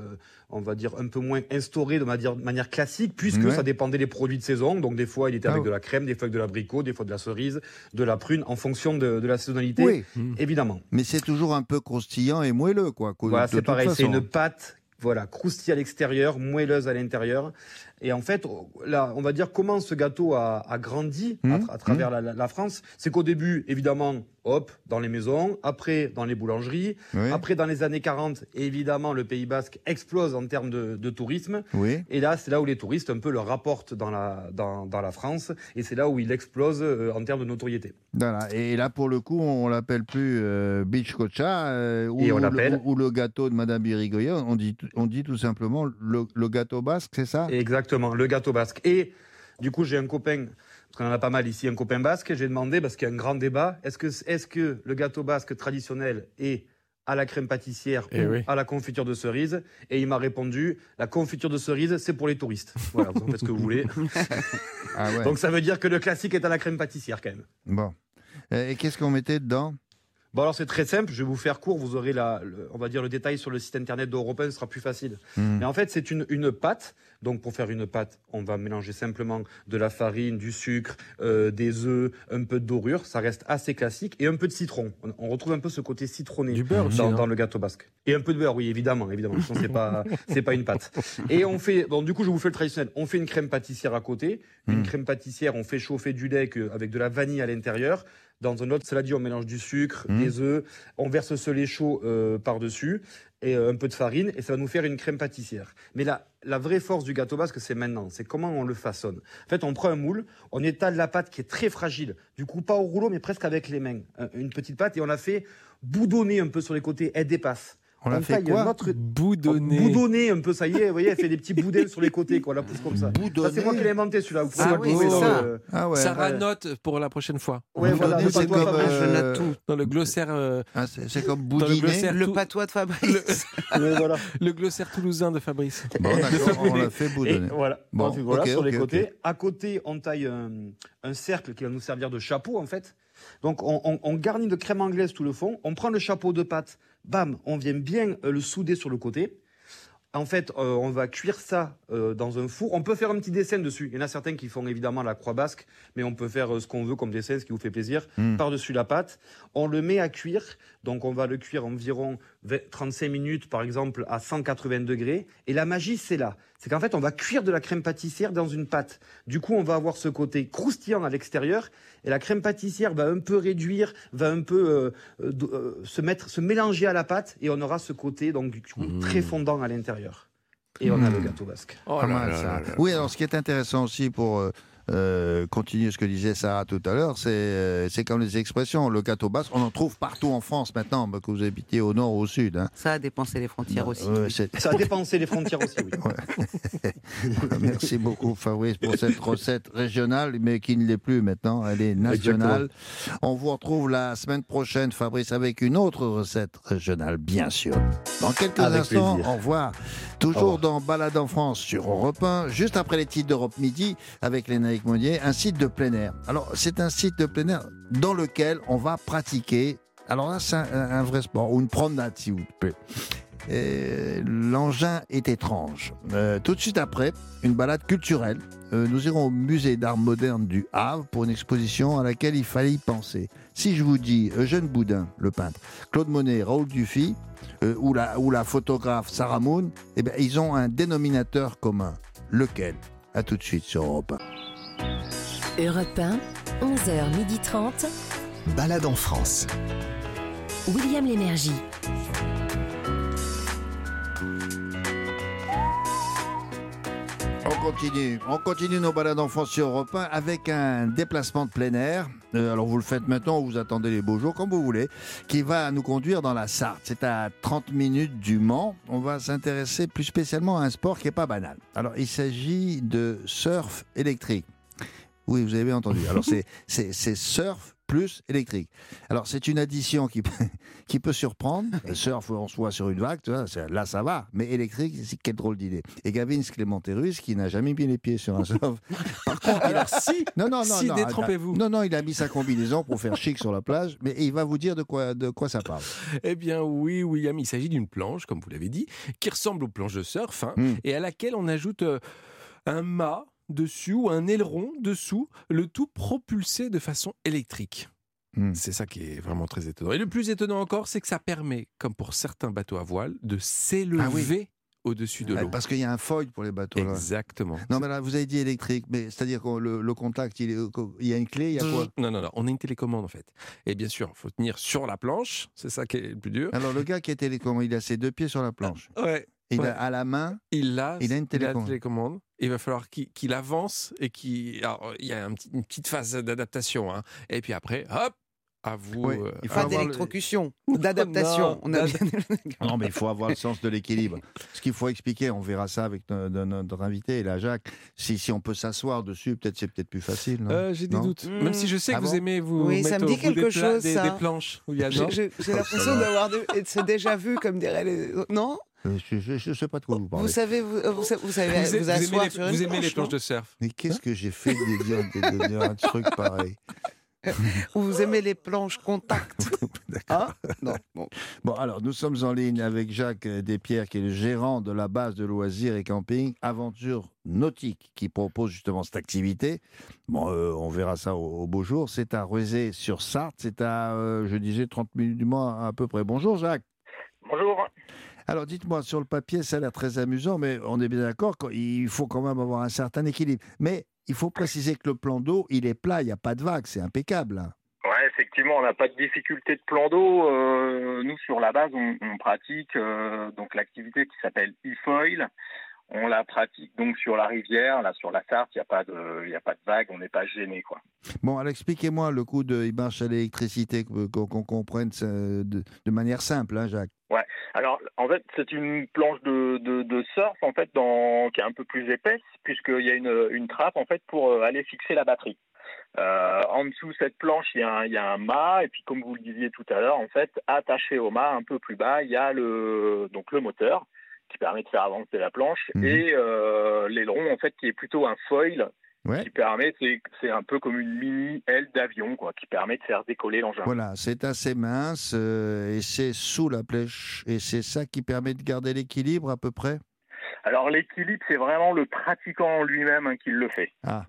on va dire un peu moins instauré de manière, de manière classique, puisque Ouais. ça dépendait des produits de saison. Donc des fois, il était Ah avec oui. de la crème, des fois avec de l'abricot, des fois de la cerise, de la prune, en fonction de, de la saisonnalité, Oui, évidemment. mais c'est toujours un peu croustillant et moelleux, quoi. Voilà, c'est pareil, c'est une pâte, voilà, croustille à l'extérieur, moelleuse à l'intérieur. Et en fait, là, on va dire comment ce gâteau a, a grandi à, Mmh, tra- à travers la, la- la France. C'est qu'au début, évidemment, hop, dans les maisons, après dans les boulangeries, Oui, après dans les années 40, évidemment, le Pays Basque explose en termes de, de tourisme. oui. Et là, c'est là où les touristes un peu le rapportent dans la, dans, dans la France. Et c'est là où il explose euh, en termes de notoriété. Voilà. Et là, pour le coup, on l'appelle plus euh, euh, ou, ou le- l'appelle- ou le gâteau de Madame Birigoyen. On dit, on dit tout simplement le, le gâteau basque, c'est ça? Exactement, le gâteau basque. Et du coup, j'ai un copain, parce qu'on en a pas mal ici, un copain basque, j'ai demandé, parce qu'il y a un grand débat, est-ce que, est que le gâteau basque traditionnel est à la crème pâtissière Eh ou oui. à la confiture de cerise Et il m'a répondu, la confiture de cerise, c'est pour les touristes. Voilà, vous en faites ce que vous voulez. Ah ouais. Donc ça veut dire que le classique est à la crème pâtissière quand même. Bon. Euh, Et qu'est-ce qu'on mettait dedans? Bon alors c'est très simple, je vais vous faire court, vous aurez la, le- on va dire le détail sur le site internet d'Europe 1, ce sera plus facile. Hmm. Mais en fait, c'est une, une pâte. Donc, pour faire une pâte, on va mélanger simplement de la farine, du sucre, euh, des œufs, un peu de dorure. Ça reste assez classique. Et un peu de citron. On, on retrouve un peu ce côté citronné Du beurre aussi, dans, le gâteau basque. Et un peu de beurre, oui, évidemment. évidemment. Sinon, c'est pas, c'est pas une pâte. Et on fait, bon, du coup, je vous fais le traditionnel. On fait une crème pâtissière à côté. Une Mm. crème pâtissière, on fait chauffer du lait avec de la vanille à l'intérieur. Dans un autre saladier, on mélange du sucre, Mm. des œufs. On verse ce lait chaud euh, par-dessus. Et euh, un peu de farine et ça va nous faire une crème pâtissière. Mais la, la vraie force du gâteau basque, c'est maintenant, c'est comment on le façonne. En fait, on prend un moule, on étale la pâte qui est très fragile, du coup pas au rouleau mais presque avec les mains, Un- une petite pâte et on la fait boudonner un peu sur les côtés, elle dépasse. On la fait taille quoi notre- Boudonner. Boudonner un peu, ça y est, vous voyez, elle fait des petits boudins sur les côtés, quoi, on la pousse comme ça. Ça, Boudonner c'est moi qui l'ai inventé celui-là. Vous pouvez Ah oui, c'est dans ça. le- Ah ouais. Sarah ouais. note pour la prochaine fois. Ouais, voilà, c'est comme, euh, tout. Dans le glossaire, euh, ah, c'est c'est comme dans le boudiner. Le patois de Fabrice. Voilà. le glossaire toulousain de Fabrice. Bon, d'accord, on l'a fait Et boudonner. voilà, Bon, Ensuite, voilà ok, sur les côtés. À côté, on taille un, un cercle qui va nous servir de chapeau, en fait. Donc, on, on- on garnit de crème anglaise tout le fond. On prend le chapeau de pâte, bam, on vient bien euh, le souder sur le côté. En fait, euh, on va cuire ça euh, dans un four. On peut faire un petit dessin dessus. Il y en a certains qui font évidemment la croix basque, mais on peut faire euh, ce qu'on veut comme dessin, ce qui vous fait plaisir, Mm. par-dessus la pâte. On le met à cuire. Donc, on va le cuire environ 20 35 minutes, par exemple, à 180 degrés. Et la magie, c'est là. C'est qu'en fait, on va cuire de la crème pâtissière dans une pâte. Du coup, on va avoir ce côté croustillant à l'extérieur. Et la crème pâtissière va un peu réduire, va un peu euh, euh, euh, se mettre, se mélanger à la pâte. Et on aura ce côté, donc, du coup, très fondant à l'intérieur. Et on a Mmh. le gâteau basque. Oh Pas là mal, là ça. là là. Oui, alors ce qui est intéressant aussi pour euh, euh, continuer ce que disait Sarah tout à l'heure, c'est euh, c'est comme les expressions. Le gâteau basque, on en trouve partout en France maintenant, bah, que vous habitez au nord ou au sud. hein. Ça a dépensé les frontières aussi. Ouais, c'est- Ça a dépensé les frontières aussi, oui. Merci beaucoup Fabrice pour cette recette régionale, mais qui ne l'est plus maintenant, elle est nationale. On vous retrouve la semaine prochaine, Fabrice, avec une autre recette régionale, bien sûr. Dans quelques Avec instants, plaisir. au revoir. Toujours dans Balade en France sur Europe 1, juste après les titres d'Europe Midi, avec Lénaïque Monnier, un site de plein air. Alors, c'est un site de plein air dans lequel on va pratiquer, alors là, c'est un, un vrai sport, ou une promenade, si vous plaît. L'engin est étrange. Euh, tout de suite après, une balade culturelle. Euh, nous irons au musée d'art moderne du Havre pour une exposition à laquelle il fallait y penser. Si je vous dis Eugène Boudin, le peintre, Claude Monet, Raoul Dufy, euh, ou, la, ou la photographe Sarah Moon, eh ben, ils ont un dénominateur commun. Lequel? À tout de suite sur Europe 1. Europe 1, 11h30. Balade en France. William Lémergie. On continue, on continue nos balades en France sur Europe 1 avec un déplacement de plein air. Euh, alors vous le faites maintenant ou vous attendez les beaux jours, comme vous voulez, qui va nous conduire dans la Sarthe. C'est à 30 minutes du Mans. On va s'intéresser plus spécialement à un sport qui n'est pas banal. Alors il s'agit de surf électrique. Oui, vous avez bien entendu. Alors c'est surf plus électrique. Alors c'est une addition qui, peut- qui peut surprendre. Le surf, on se voit sur une vague, tu vois, c'est- là ça va. Mais électrique, quelle drôle d'idée. Et Gavin Clémenterus, qui n'a jamais mis les pieds sur un surf. Par contre, il a- Alors si, non, non, non, si, non, détrompez-vous. Non, non, il a mis sa combinaison pour faire chic sur la plage, mais il va vous dire de quoi, de quoi ça parle. Eh bien oui, William, il s'agit d'une planche, comme vous l'avez dit, qui ressemble aux planches de surf, hein, Hmm. et à laquelle on ajoute euh, un mât dessus ou un aileron dessous, le tout propulsé de façon électrique. Hmm. C'est ça qui est vraiment très étonnant. Et le plus étonnant encore, c'est que ça permet, comme pour certains bateaux à voile, de s'élever Ah oui. au-dessus de Ouais, l'eau. parce qu'il y a un foil pour les bateaux. Là. Exactement. Non, mais là, vous avez dit électrique, mais c'est-à-dire que le, le contact, il, est- il y a une clé, il y a quoi? Non, non, non, on a une télécommande en fait. Et bien sûr, il faut tenir sur la planche, c'est ça qui est le plus dur. Alors, le gars qui est télécommandé, il a ses deux pieds sur la planche. Ouais. Il ouais. a à la main, Il a, Il a une télécommande. télécommande. Il va falloir qu'il avance et qu'il. alors, il y a un petit- une petite phase d'adaptation. hein. Et puis après, hop, à vous. Oui, euh, il faut Pas le- d'électrocution, d'adaptation. Non, On a d'ad- bien... Non, mais il faut avoir le sens de l'équilibre. Ce qu'il faut expliquer, on verra ça avec no- no- notre invité, là, Jacques. Si, si on peut s'asseoir dessus, peut-être c'est peut-être plus facile. Euh, J'ai des Non? doutes. Hmm. Même si je sais Ah que vous bon? aimez vous. Oui, ça mettre me dit au bout des quelque pla- chose, Des, ça. des planches. J'ai j'ai l'impression d'avoir de- de- c'est déjà vu comme des réels. Non? Je ne sais pas de quoi vous Vous parlez. savez, vous, vous, sa- vous savez vous, vous, aimez- vous asseoir aimez, sur les, une vous aimez les planche, planches de surf Mais qu'est-ce que j'ai fait de dire, de- dire un truc pareil Ou vous aimez les planches contact D'accord. Hein Non. Bon. Bon, alors nous sommes en ligne avec Jacques Despierres, qui est le gérant de la base de loisirs et camping Aventure Nautique, qui propose justement cette activité. Bon, euh, on verra ça au, au beau jour. C'est à Ruezé-sur-Sarthe. C'est à, euh, je disais, 30 minutes du mois à peu près. Bonjour Jacques. Alors dites-moi, sur le papier, ça a l'air très amusant, mais on est bien d'accord qu'il faut quand même avoir un certain équilibre. Mais il faut préciser que le plan d'eau, il est plat, il n'y a pas de vagues, c'est impeccable. Ouais, effectivement, on n'a pas de difficulté de plan d'eau. Euh, nous, sur la base, on, on pratique euh, donc l'activité qui s'appelle e-foil. On la pratique donc sur la rivière, là sur la Sarthe, il n'y a pas de, il y a pas de vague, on n'est pas gêné quoi. Bon, alors expliquez-moi le coup de il marche à l'électricité, qu'on comprenne de, de manière simple, hein, Jacques. Ouais. Alors, en fait, c'est une planche de, de, de surf en fait dans, qui est un peu plus épaisse puisqu'il y a une, une trappe en fait pour euh, aller fixer la batterie. Euh, en dessous de cette planche, il y, a un, il y a un mât et puis comme vous le disiez tout à l'heure, en fait, attaché au mât un peu plus bas, il y a le donc le moteur qui permet de faire avancer la planche Mhm. et euh, l'aileron en fait qui est plutôt un foil Ouais. qui permet c'est un peu comme une mini aile d'avion quoi qui permet de faire décoller l'engin. Voilà, c'est assez mince euh, et c'est sous la plèche. Et c'est ça qui permet de garder l'équilibre à peu près? Alors l'équilibre, c'est vraiment le pratiquant en lui-même hein, qui le fait. Ah.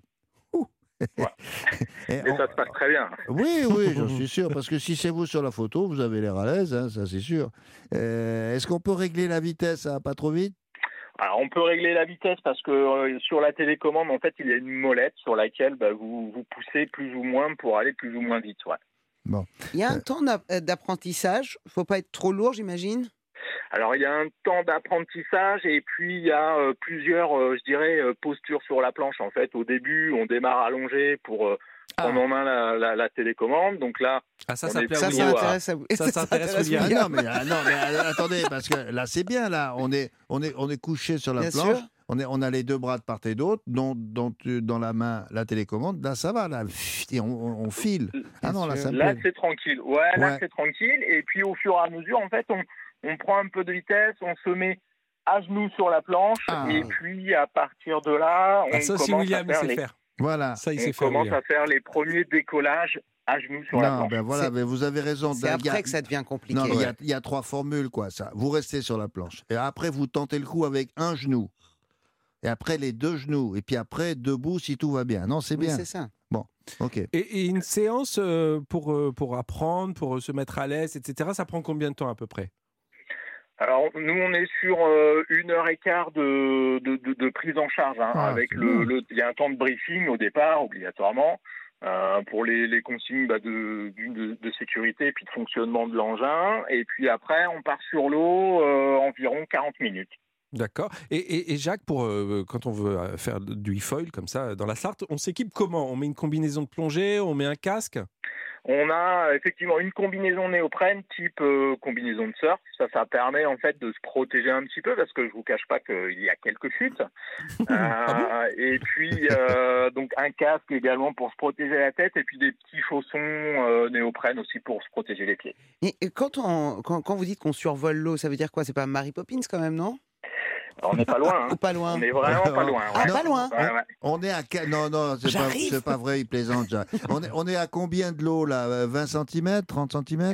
Et on- ça se passe très bien. Oui, oui, j'en suis sûr, parce que si c'est vous sur la photo, vous avez l'air à l'aise, hein, ça c'est sûr. Euh, Est-ce qu'on peut régler la vitesse, va pas trop vite? Alors on peut régler la vitesse parce que euh, sur la télécommande, en fait, il y a une molette sur laquelle bah, vous, vous poussez plus ou moins pour aller plus ou moins vite. Ouais. Il y a un temps euh, d'apprentissage. Il faut pas être trop lourd, j'imagine? Alors il y a un temps d'apprentissage et puis il y a euh, plusieurs, euh, je dirais, euh, postures sur la planche. En fait, au début, on démarre allongé pour euh, prendre en main la, la- la télécommande. Donc là, Ah, ça, ça à Ça, plutôt ça à- intéresse à vous. Ça, ça intéresse William. Ah non, mais, ah non, mais attendez, parce que là c'est bien, là, on est, on est, on est couché sur la Bien planche. sûr. On, est, on a les deux bras de part et d'autre, dont, dont, dans la main la télécommande. Là, ça va, là, et on, on- on file. Ah non, là, ça Là, c'est tranquille. Ouais, là, Ouais. c'est tranquille. Et puis, au fur et à mesure, en fait, on, on prend un peu de vitesse, on se met à genoux sur la planche. Ah. Et puis, à partir de là, on Ah, ça commence William, à faire sait les, faire. Voilà. Ça, il on sait faire. commence à faire les premiers décollages à genoux sur la Non, planche. ben voilà, mais vous avez raison. C'est a- après que ça devient compliqué. Non, il y a- il y, a trois formules, quoi, ça. Vous restez sur la planche. Et après, vous tentez le coup avec un genou. Et après, les deux genoux. Et puis après, debout si tout va bien. Non, c'est Oui, bien. c'est ça. OK. Et, et une séance euh, pour, euh, pour apprendre, pour se mettre à l'aise, etc., ça prend combien de temps à peu près? Alors, nous, on est sur euh, une heure et quart de, de, de- de prise en charge. hein, Ah, avec le, le- il y a un temps de briefing au départ, obligatoirement, euh, pour les, les consignes bah, de, de sécurité et puis de fonctionnement de l'engin. Et puis après, on part sur l'eau euh, environ 40 minutes. D'accord. Et, et- et Jacques, pour, euh, quand on veut euh, faire du e-foil comme ça euh, dans la Sarthe, on s'équipe comment? On met une combinaison de plongée, on met un casque? On a effectivement une combinaison néoprène type euh, combinaison de surf. Ça, ça permet en fait de se protéger un petit peu parce que je vous cache pas qu'il y a quelques chutes. Euh, et puis euh, donc un casque également pour se protéger la tête et puis des petits chaussons euh, néoprène aussi pour se protéger les pieds. Et et quand, on, quand, quand vous dites qu'on survole l'eau, ça veut dire quoi? C'est pas Mary Poppins quand même, non? On n'est pas loin. hein. Pas loin On est vraiment pas loin. Ah, ouais. pas loin Ouais, ouais. On est à. Non, non, c'est pas, c'est pas vrai, il plaisante. On est, on est à combien de l'eau, là Euh, 20 cm 30 cm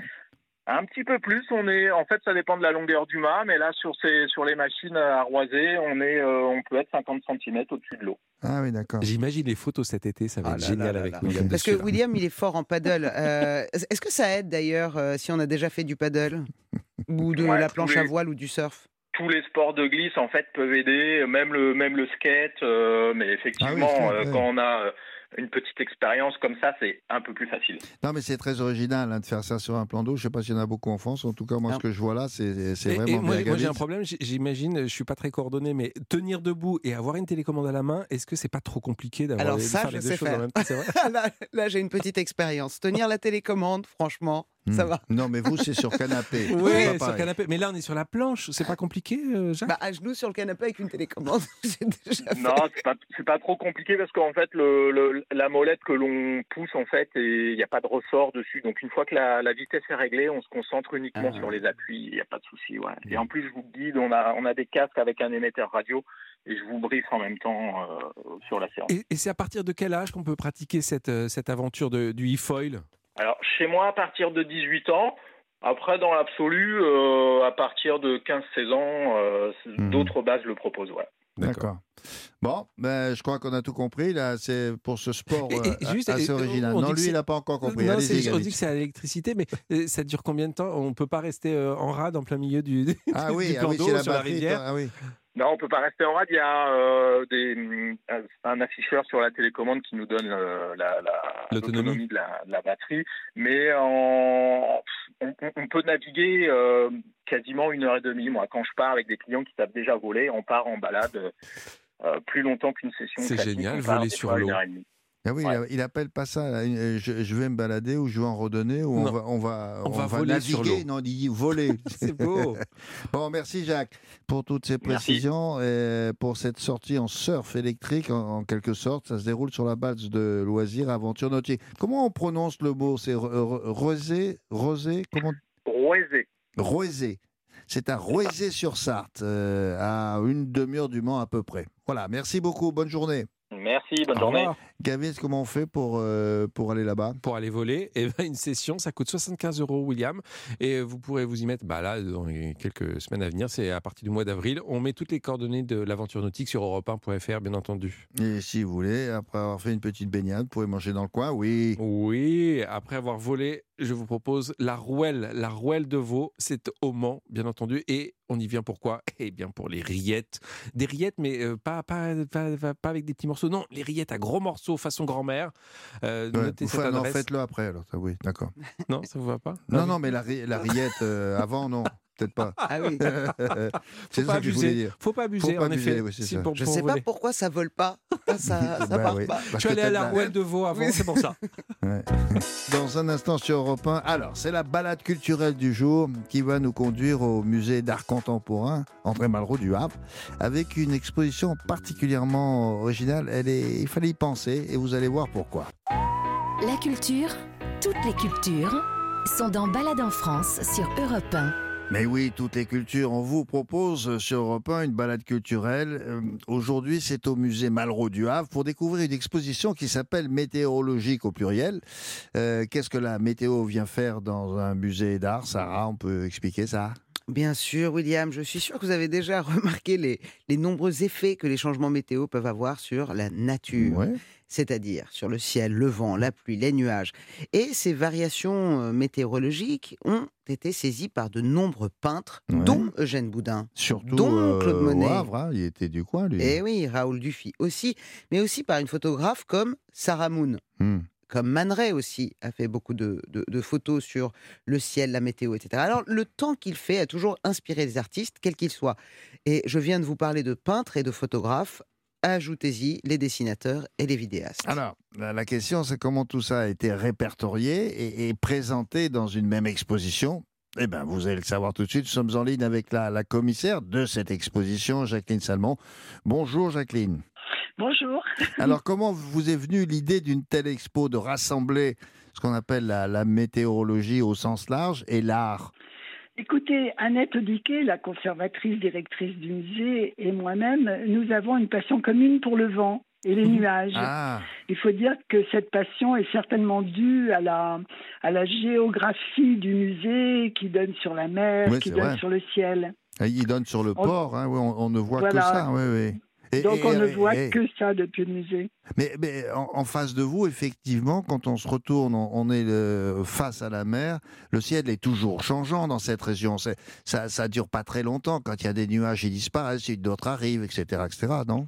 Un petit peu plus. On est, en fait, ça dépend de la longueur du mât, mais là sur ces, sur les machines à arroiser, on est, euh, on peut être 50 cm au-dessus de l'eau. Ah oui, d'accord. J'imagine les photos cet été, ça va Ah être là génial là là avec là. William Parce dessus, que. William, il est fort en paddle. Euh, Est-ce que ça aide d'ailleurs euh, si on a déjà fait du paddle? Ou de Ouais, la planche à voile ou du surf? Tous les sports de glisse en fait peuvent aider, même le même le skate, euh, mais effectivement Ah oui, euh, quand on a euh, une petite expérience comme ça, c'est un peu plus facile. Non, mais c'est très original hein, de faire ça sur un plan d'eau. Je sais pas s'il y en a beaucoup en France. En tout cas, moi, Non. ce que je vois là, c'est c'est Et- et vraiment moi, j'ai un problème, j'imagine, je suis pas très coordonné, mais tenir debout et avoir une télécommande à la main, est-ce que c'est pas trop compliqué d'avoir Alors de ça, faire je les deux sais choses en faire. même temps? C'est vrai? Là, là, j'ai une petite expérience. Tenir la télécommande, franchement, ça Hmm. va. Non, mais vous, c'est sur canapé. Oui, sur pareil. canapé. Mais là, on est sur la planche, c'est pas compliqué, euh, Jacques Bah, à genoux sur le canapé avec une télécommande, déjà. Non, c'est pas trop compliqué parce qu'en fait le, le- la molette que l'on pousse en fait il n'y a pas de ressort dessus. Donc une fois que la, la vitesse est réglée, on se concentre uniquement Ah. sur les appuis. Il n'y a pas de souci. Ouais. Et en plus je vous guide, on a on a des casques avec un émetteur radio et je vous briefe en même temps euh, sur la séance. Et, et c'est à partir de quel âge qu'on peut pratiquer cette, euh, cette aventure de, du e-foil? Alors, chez moi, à partir de 18 ans. Après, dans l'absolu, euh, à partir de 15-16 ans, euh, Mhm. d'autres bases le proposent. Ouais. D'accord. Bon, ben, je crois qu'on a tout compris. Là, c'est pour ce sport Et- et euh, juste, assez original. Non, lui, il n'a pas encore compris. Non, on dit que c'est à l'électricité, mais ça dure combien de temps? On peut pas rester en rade en plein milieu du, Ah du oui, ah plan oui d'eau la sur la batterie, rivière. Ah oui. Non, on peut pas rester en rade. Il y a euh, des, un- un afficheur sur la télécommande qui nous donne euh, la, la- L'autonomie. de la, de la batterie, mais en, on, peut naviguer euh, quasiment une heure et demie. Moi, quand je pars avec des clients qui savent déjà voler, on part en balade euh, plus longtemps qu'une session. C'est génial, voler sur l'eau. Ah oui, Ouais. il, appelle pas ça. là, euh, je, je vais me balader ou je vais en randonnée ou on va, on va, On va voler sur naviguer. l'eau. Non, il dit voler. C'est beau. bon, merci Jacques pour toutes ces précisions et pour cette sortie en surf électrique en, en quelque sorte. Ça se déroule sur la base de loisirs aventure nautique. Comment on prononce le mot? C'est rosé, rosé, comment? Roisé. Roisé. C'est à Roisé-sur-Sarthe, euh, à une demi-heure du Mans à peu près. Voilà, merci beaucoup, bonne journée. Merci, bonne Au journée. Gavin, comment on fait pour, euh, pour aller là-bas? Pour aller voler, et ben, une session, ça coûte 75 euros, William. Et vous pourrez vous y mettre bah, là, dans les quelques semaines à venir. C'est à partir du mois d'avril. On met toutes les coordonnées de l'aventure nautique sur europe1.fr, bien entendu. Et si vous voulez, après avoir fait une petite baignade, vous pouvez manger dans le coin, oui. Oui, après avoir volé, je vous propose la rouelle. La rouelle de veau, c'est au Mans, bien entendu. Et on y vient pourquoi? Eh bien pour les rillettes. Des rillettes, mais euh, pas, pas, pas, pas- pas avec des petits morceaux. Non, les rillettes à gros morceaux, façon grand-mère. Euh, Ouais, notez vous cette fa- non, faites-le après, alors. ça, oui, d'accord. Non, ça vous va pas? Non, non, mais la rillette euh, avant, non, peut-être pas. Ah oui. c'est pas ça que je voulais abuser. dire. Faut pas abuser, Faut pas en abuser, effet. oui, c'est Si ça. pour- Je pour sais pas pourquoi ça vole pas. Ça, ça Bah part oui. pas. Parce Je suis que allé à la rouelle de veau avant, Oui. c'est pour ça. Ouais. Dans un instant sur Europe 1, alors c'est la balade culturelle du jour qui va nous conduire au musée d'art contemporain André Malraux du Havre avec une exposition particulièrement originale. Elle est, il fallait y penser et vous allez voir pourquoi. La culture, toutes les cultures, sont dans Balade en France sur Europe 1. Mais oui, toutes les cultures. On vous propose sur Europe 1 une balade culturelle. Euh, Aujourd'hui, c'est au musée Malraux du Havre pour découvrir une exposition qui s'appelle Météorologique au pluriel. Euh, Qu'est-ce que la météo vient faire dans un musée d'art Sarah, on peut expliquer ça? Bien sûr, William, je suis sûr que vous avez déjà remarqué les, les nombreux effets que les changements météo peuvent avoir sur la nature, Ouais. C'est-à-dire sur le ciel, le vent, la pluie, les nuages. Et ces variations euh, météorologiques ont été saisies par de nombreux peintres, Ouais. dont Eugène Boudin, Surtout dont euh, Claude au Monet. Havre, hein, il était du coin, lui. Et oui, Raoul Dufy aussi, mais aussi par une photographe comme Sarah Moon. Hmm. Comme Man Ray aussi a fait beaucoup de, de- de photos sur le ciel, la météo, etc. Alors, le temps qu'il fait a toujours inspiré les artistes, quels qu'ils soient. Et je viens de vous parler de peintres et de photographes. Ajoutez-y les dessinateurs et les vidéastes. Alors, la, question, c'est comment tout ça a été répertorié et, et présenté dans une même exposition? Eh bien, vous allez le savoir tout de suite. Nous sommes en ligne avec la, la commissaire de cette exposition, Jacqueline Salmon. Bonjour, Jacqueline. Bonjour. Alors, comment vous est venue l'idée d'une telle expo de rassembler ce qu'on appelle la, la météorologie au sens large et l'art? Écoutez, Annette Odiquet, la conservatrice directrice du musée, et moi-même, nous avons une passion commune pour le vent et les nuages. Ah, Il faut dire que cette passion est certainement due à la, à la géographie du musée qui donne sur la mer, qui donne vrai. sur le ciel. il donne sur le On- port, hein, on, on ne voit Voilà. que ça. Oui, oui. Et- Donc et- on ne voit et- que ça depuis le musée. Mais, mais en, en face de vous, effectivement, quand on se retourne, on, on est face à la mer. Le ciel est toujours changeant dans cette région. Ça, ça dure pas très longtemps. Quand il y a des nuages, ils disparaissent, d'autres arrivent, etc., etc. Non?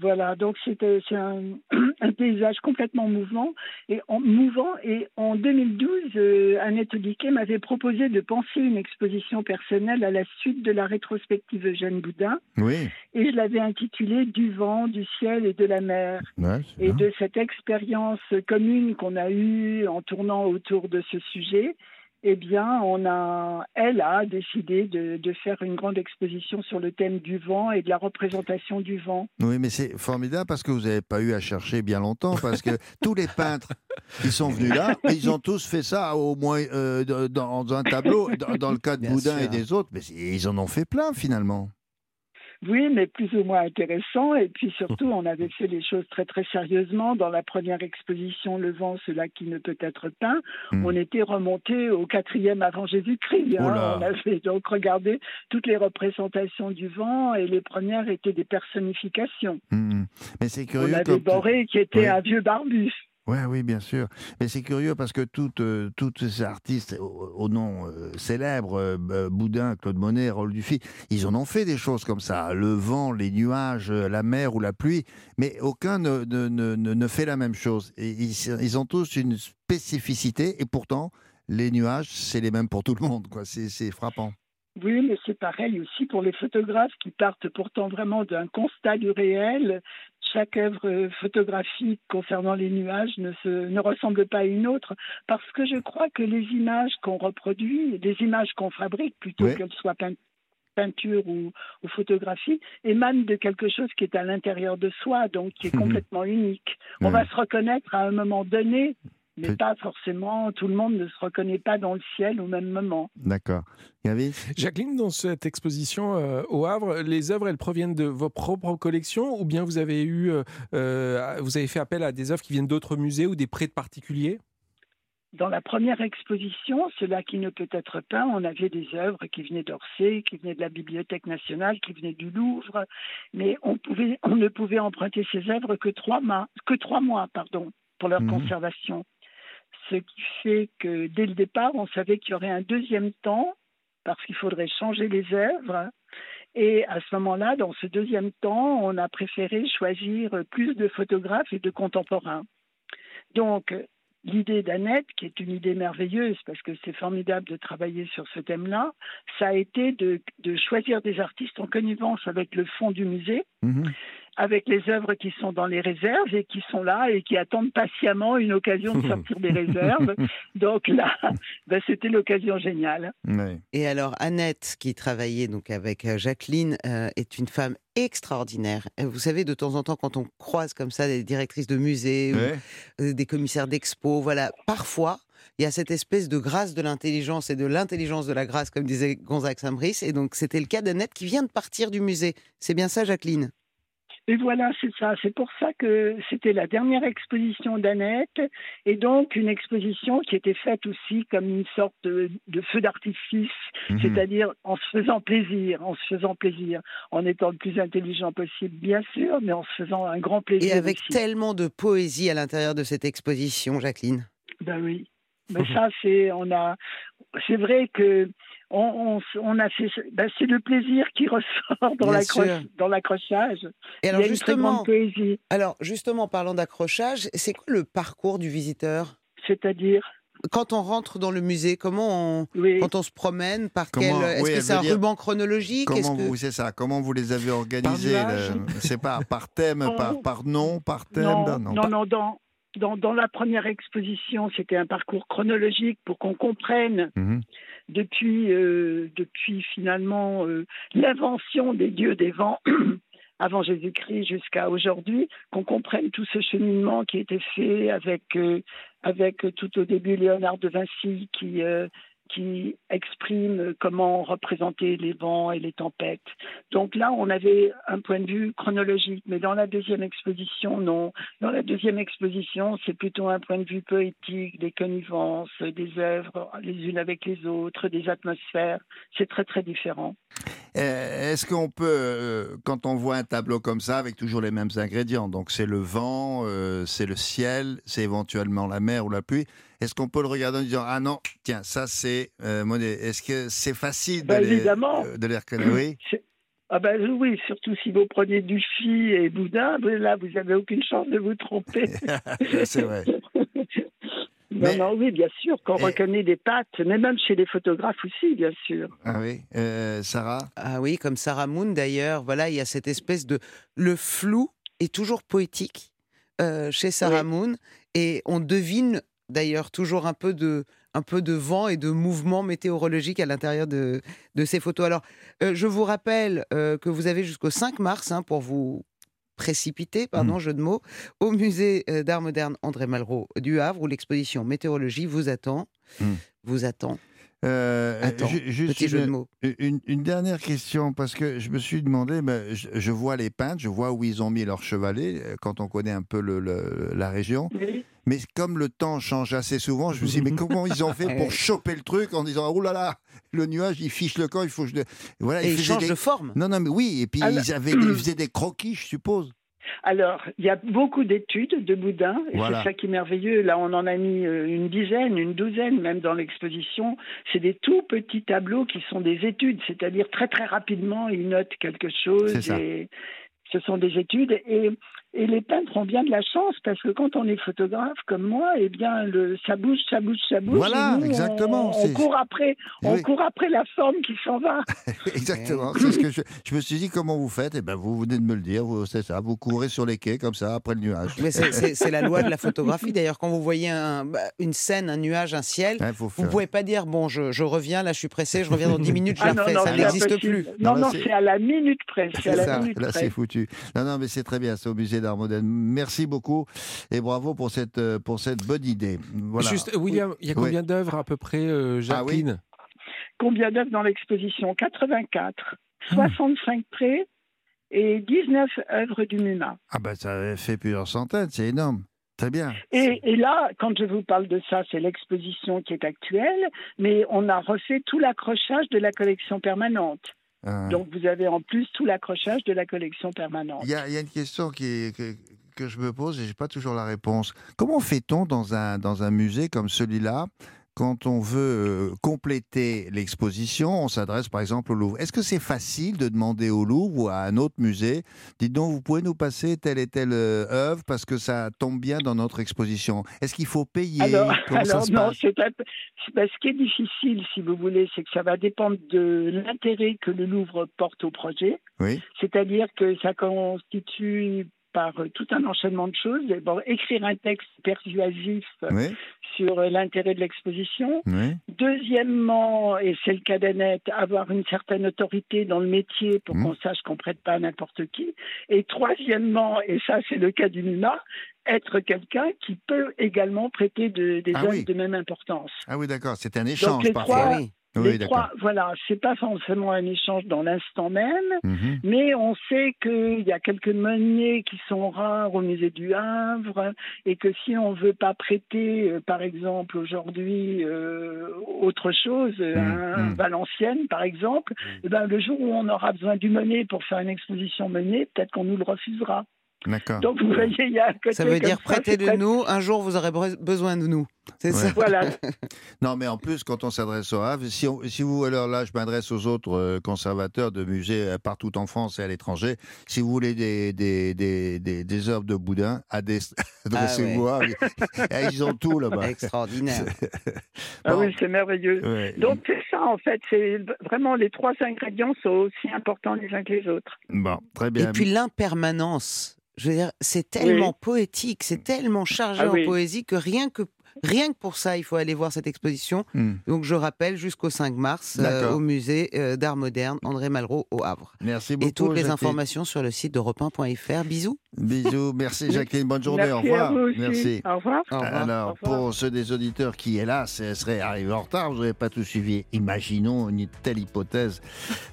Voilà, donc c'est un, un paysage complètement mouvant et en, mouvant. Et en 2012, euh, Annette Odiquet m'avait proposé de penser une exposition personnelle à la suite de la rétrospective Eugène Boudin, Oui. et je l'avais intitulée Du vent, du ciel et de la mer. Ouais, Et bien. de cette expérience commune qu'on a eue en tournant autour de ce sujet, eh bien, on a, elle a décidé de, de faire une grande exposition sur le thème du vent et de la représentation du vent. Oui, mais c'est formidable parce que vous n'avez pas eu à chercher bien longtemps, parce que tous les peintres qui sont venus là, ils ont tous fait ça au moins euh, dans un tableau. Dans, dans le cas de Bien Boudin sûr. et des autres, mais ils en ont fait plein finalement. Oui, mais plus ou moins intéressant. Et puis surtout, on avait fait les choses très très sérieusement. Dans la première exposition, Le vent, cela qui ne peut être peint, Hmm. on était remonté au quatrième avant Jésus-Christ. hein. Oh. On avait donc regardé toutes les représentations du vent et les premières étaient des personnifications. Hmm. Mais c'est On curieux. avait comme- Boré qui était Oui. un vieux barbu. Ouais, oui, bien sûr. Mais c'est curieux parce que toutes, euh, toutes ces artistes au, nom euh, célèbre, euh, Boudin, Claude Monet, Raoul Dufy, ils en ont fait des choses comme ça. Le vent, les nuages, la mer ou la pluie, mais aucun ne, ne, ne, ne- fait la même chose. Et ils, ont tous une spécificité et pourtant, les nuages, c'est les mêmes pour tout le monde. C'est c'est frappant. Oui, mais c'est pareil aussi pour les photographes qui partent pourtant vraiment d'un constat du réel. Chaque œuvre photographique concernant les nuages ne, se, ne ressemble pas à une autre, parce que je crois que les images qu'on reproduit, les images qu'on fabrique, plutôt Oui. qu'elles soient peint- peinture ou, ou photographie, émanent de quelque chose qui est à l'intérieur de soi, donc qui est complètement unique. On va se reconnaître à un moment donné, mais pas forcément, tout le monde ne se reconnaît pas dans le ciel au même moment. D'accord. Gavi Jacqueline, dans cette exposition euh, au Havre, les œuvres, elles proviennent de vos propres collections ou bien vous avez eu, euh, euh, vous avez fait appel à des œuvres qui viennent d'autres musées ou des prêts de particuliers? Dans la première exposition, Cela qui ne peut être peint, on avait des œuvres qui venaient d'Orsay, qui venaient de la Bibliothèque nationale, qui venaient du Louvre, mais on, pouvait, on ne pouvait emprunter ces œuvres que trois mois, que trois mois pardon, pour leur Mhm. conservation. Ce qui fait que dès le départ, on savait qu'il y aurait un deuxième temps, parce qu'il faudrait changer les œuvres. Et à ce moment-là, dans ce deuxième temps, on a préféré choisir plus de photographes et de contemporains. Donc, l'idée d'Annette, qui est une idée merveilleuse parce que c'est formidable de travailler sur ce thème-là, ça a été de, choisir des artistes en connivence avec le fond du musée, Mhm. Avec les œuvres qui sont dans les réserves et qui sont là et qui attendent patiemment une occasion de sortir des réserves. Donc là, ben, c'était l'occasion géniale. Oui. Et alors, Annette, qui travaillait donc avec euh, Jacqueline, euh, est une femme extraordinaire. Euh, Vous savez, de temps en temps, quand on croise comme ça des directrices de musées, ou, des commissaires d'expo, voilà, parfois, il y a cette espèce de grâce de l'intelligence et de l'intelligence de la grâce, comme disait Gonzague Saint-Brice. Et donc, c'était le cas d'Annette qui vient de partir du musée. C'est bien ça, Jacqueline? Et voilà, c'est ça. C'est pour ça que c'était la dernière exposition d'Annette, et donc une exposition qui était faite aussi comme une sorte de, de feu d'artifice, Mhm. c'est-à-dire en se faisant plaisir, en se faisant plaisir, en étant le plus intelligent possible, bien sûr, mais en se faisant un grand plaisir. Et avec aussi. tellement de poésie à l'intérieur de cette exposition, Jacqueline? Ben oui. Mais ça, c'est on a, c'est vrai que on, on, on a fait, ben c'est le plaisir qui ressort dans dans l'accrochage. Et alors Il y a une très justement, grande poésie, alors justement, parlant d'accrochage, c'est quoi le parcours du visiteur? C'est-à-dire, Quand on rentre dans le musée, comment on, oui. quand on se promène, par Comment- quel, est-ce oui, que c'est un dire- ruban chronologique? Comment que- vous, c'est ça, comment vous les avez organisés C'est pas par thème, Non. par, par nom, par thème Non, par- non, non, dans, dans, dans la première exposition, c'était un parcours chronologique pour qu'on comprenne Mhm. depuis, euh, depuis finalement euh, l'invention des dieux des vents avant Jésus-Christ jusqu'à aujourd'hui, qu'on comprenne tout ce cheminement qui a été fait avec, euh, avec tout au début Léonard de Vinci qui, euh, qui exprime comment représenter les vents et les tempêtes. Donc là, on avait un point de vue chronologique, mais dans la deuxième exposition, non. Dans la deuxième exposition, c'est plutôt un point de vue poétique, des connivences, des œuvres les unes avec les autres, des atmosphères. C'est très très différent. Euh, Est-ce qu'on peut, euh, quand on voit un tableau comme ça, avec toujours les mêmes ingrédients, donc c'est le vent, euh, c'est le ciel, c'est éventuellement la mer ou la pluie, est-ce qu'on peut le regarder en disant ah non, tiens, ça c'est euh, Monet. Est-ce que c'est facile de, Bah, les, évidemment. euh, de les reconnaître? Oui. Ah ben oui, surtout si vous prenez Dufy et Boudin, ben là vous n'avez aucune chance de vous tromper. c'est vrai. Non, Mais- non, oui, bien sûr, qu'on Et- reconnaît des pattes, mais même chez les photographes aussi, bien sûr. Ah oui, Euh, Sarah? Ah oui, comme Sarah Moon d'ailleurs. Voilà, il y a cette espèce de le flou est toujours poétique euh, chez Sarah Oui. Moon et on devine d'ailleurs toujours un peu de un peu de vent et de mouvement météorologique à l'intérieur de, de ces photos. Alors, euh, je vous rappelle euh, que vous avez jusqu'au 5 mars hein, pour vous précipiter, pardon, jeu de mots, au musée euh, d'art moderne André Malraux du Havre où l'exposition météorologie vous attend. Mm. Vous attend. Euh, Attends, ju- juste petit jeu de une, mots. une- une dernière question, parce que je me suis demandé, ben, je, je vois les peintres, je vois où ils ont mis leur chevalet, euh, quand on connaît un peu le- le- la région. Oui. Mais comme le temps change assez souvent, je me suis dit, mais comment ils ont fait pour choper le truc en disant, oh là là, le nuage, il fiche le camp, il faut que je... le- Voilà, Et il change des- de forme. Non, non, mais oui, et puis Alors- ils, avaient, ils faisaient des croquis, je suppose. Alors, il y a beaucoup d'études de boudin, et Voilà. c'est ça qui est merveilleux. Là, on en a mis euh, une dizaine, une douzaine, même dans l'exposition. C'est des tout petits tableaux qui sont des études, c'est-à-dire très très rapidement, ils notent quelque chose. Et ce sont des études. Et, et les peintres ont bien de la chance, parce que quand on est photographe comme moi, eh bien, le, ça bouge, ça bouge, ça bouge. Voilà, et nous, on- exactement, On, court après, on Oui. court après la forme qui s'en va. Exactement. C'est ce que je, je me suis dit, comment vous faites? Eh ben, vous venez de me le dire. vous- C'est ça. Vous courez sur les quais comme ça après le nuage. Mais c'est- la loi de la photographie. D'ailleurs, quand vous voyez un- bah, une scène, un nuage, un ciel, Ouais, vous ne pouvez pas dire bon, je, je reviens, là, je suis pressé, je reviens dans 10 minutes, je Ah la non, refais. non, ça n'existe plus. Non, Non, c'est- à la minute près. C'est à la ça. minute Là, près. c'est foutu. Non, non, mais c'est très bien. C'est au musée d'art moderne. Merci beaucoup et bravo pour cette, euh, pour cette bonne idée. Voilà. Juste, euh, William, il y a Oui. combien d'œuvres à peu près, euh, Ah oui Jacqueline? Combien d'œuvres dans l'exposition? 84, Hmm. 65 prêts et 19 œuvres du MUMA. Ah ben, ça fait plusieurs centaines. C'est énorme. Très bien. Et, et là, quand je vous parle de ça, c'est l'exposition qui est actuelle, mais on a refait tout l'accrochage de la collection permanente. Euh, Donc vous avez en plus tout l'accrochage de la collection permanente. Il y, a, il y a une question qui que, que je me pose et je n'ai pas toujours la réponse. Comment fait-on dans un, dans un musée comme celui-là quand on veut euh, compléter l'exposition, on s'adresse par exemple au Louvre. Est-ce que c'est facile de demander au Louvre ou à un autre musée, dites donc, vous pouvez nous passer telle et telle euh, œuvre parce que ça tombe bien dans notre exposition Est-ce qu'il faut payer? Alors, ça alors non, c'est- ben, ce qui est difficile, si vous voulez, c'est que ça va dépendre de l'intérêt que le Louvre porte au projet. Oui. C'est-à-dire que ça constitue par euh, tout un enchaînement de choses. D'abord, écrire un texte persuasif Oui. sur euh, l'intérêt de l'exposition. Oui. Deuxièmement, et c'est le cas d'Annette, avoir une certaine autorité dans le métier pour Mhm. qu'on sache qu'on prête pas à n'importe qui. Et troisièmement, et ça c'est le cas du MUMA, être quelqu'un qui peut également prêter de- des Ah œuvres oui. de même importance. Ah oui, d'accord, c'est un échange les parfois. trois- Oui, Les trois, voilà, c'est pas forcément un échange dans l'instant même, Mhm. mais on sait qu'il y a quelques monnaies qui sont rares au musée du Havre et que si on veut pas prêter, euh, par exemple aujourd'hui euh, autre chose, un mm. Valenciennes par exemple, eh ben, le jour où on aura besoin du monnaie pour faire une exposition monnaie, peut-être qu'on nous le refusera. D'accord. Donc vous voyez, il y a un côté Ça veut comme dire prêtez c'est de très- nous, un jour vous aurez besoin de nous. C'est ça. Ouais. Voilà. Non, mais en plus, quand on s'adresse au Havre, si, on- si vous, alors là, je m'adresse aux autres euh, conservateurs de musées euh, partout en France et à l'étranger, si vous voulez des, des, des, des, des œuvres de Boudin, adresse- adressez-vous à Eh, Ils ont tout là-bas. Extraordinaire. Ah oui, c'est merveilleux. Ouais. Donc c'est ça en fait, c'est vraiment les trois ingrédients sont aussi importants les uns que les autres. Bon, très Et bien. puis l'impermanence. Je veux dire, c'est tellement poétique, c'est tellement chargé Ah en oui. poésie que rien que rien que pour ça, il faut aller voir cette exposition. Hmm. Donc je rappelle jusqu'au 5 mars euh, au musée euh, d'art moderne André Malraux au Havre. Merci beaucoup. Et toutes les informations sur le site d'europe 1.fr. Bisous. Bisous, merci Jacqueline, bonne journée, Merci au revoir. à vous aussi. Merci. Au revoir. Au revoir. Alors, Au revoir. pour ceux des auditeurs qui, hélas, seraient arrivés en retard, vous n'avez pas tout suivi. Imaginons une telle hypothèse.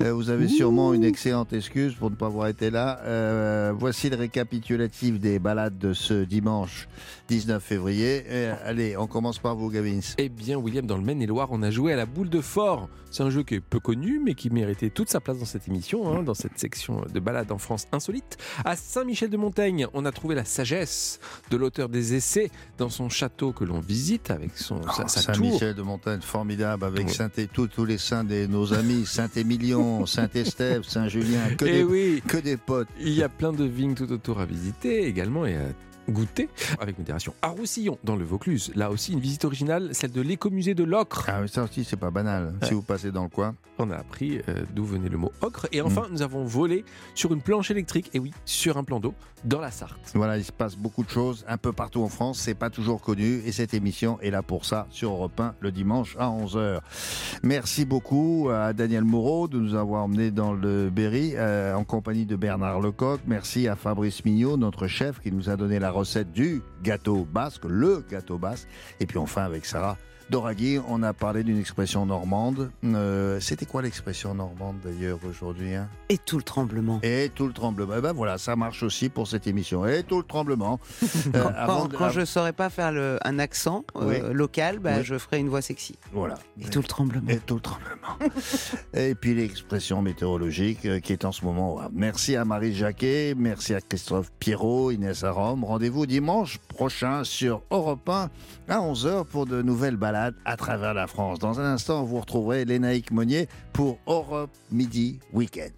Euh, vous avez sûrement une excellente excuse pour ne pas avoir été là. Euh, voici le récapitulatif des balades de ce dimanche 19 février. Euh, allez, on commence par vous, Gavins. Eh bien, William, dans le Maine-et-Loire, on a joué à la boule de fort. C'est un jeu qui est peu connu, mais qui méritait toute sa place dans cette émission, hein, dans cette section de balade en France insolite. À Saint-Michel-de-Montaigne, on a trouvé la sagesse de l'auteur des essais dans son château que l'on visite avec son, sa, sa tour. Saint-Michel de Montagne, formidable, avec Oui. Saint tous, tous les saints de nos amis, Saint-Émilion, Saint-Estève, Saint-Julien, que, Eh des, oui, que des potes. il y a plein de vignes tout autour à visiter également et à goûter avec modération. À Roussillon, dans le Vaucluse, là aussi une visite originale, celle de l'écomusée de l'Ocre. Ah, mais ça aussi, c'est pas banal, si vous passez dans le coin. On a appris euh, d'où venait le mot ocre. Et enfin, nous avons volé sur une planche électrique, et oui, sur un plan d'eau, dans la Sarthe. Voilà, il se passe beaucoup de choses un peu partout en France, c'est pas toujours connu et cette émission est là pour ça sur Europe 1 le dimanche à 11h. Merci beaucoup à Daniel Moreau de nous avoir emmenés dans le Berry euh, en compagnie de Bernard Lecoq. Merci à Fabrice Mignot, notre chef qui nous a donné la recette du gâteau basque, le gâteau basque. Et puis enfin avec Sarah, Doraghi, on a parlé d'une expression normande. Euh, C'était quoi l'expression normande d'ailleurs aujourd'hui hein? Et tout le tremblement. Et tout le tremblement. Eh ben voilà, ça marche aussi pour cette émission. Et tout le tremblement. Euh, Quand, avant quand- je saurais pas faire le- un accent euh, local, bah, Oui. je ferai une voix sexy. Voilà. Et tout le tremblement. Et tout le tremblement. Et puis l'expression météorologique qui est en ce moment. Merci à Marie Jacquet, merci à Christophe Pierrot, Inès Arom. Rendez-vous dimanche prochain sur Europe 1 à 11h pour de nouvelles balades à travers la France. Dans un instant, vous retrouverez Lénaïque Monnier pour Europe Midi Week-end.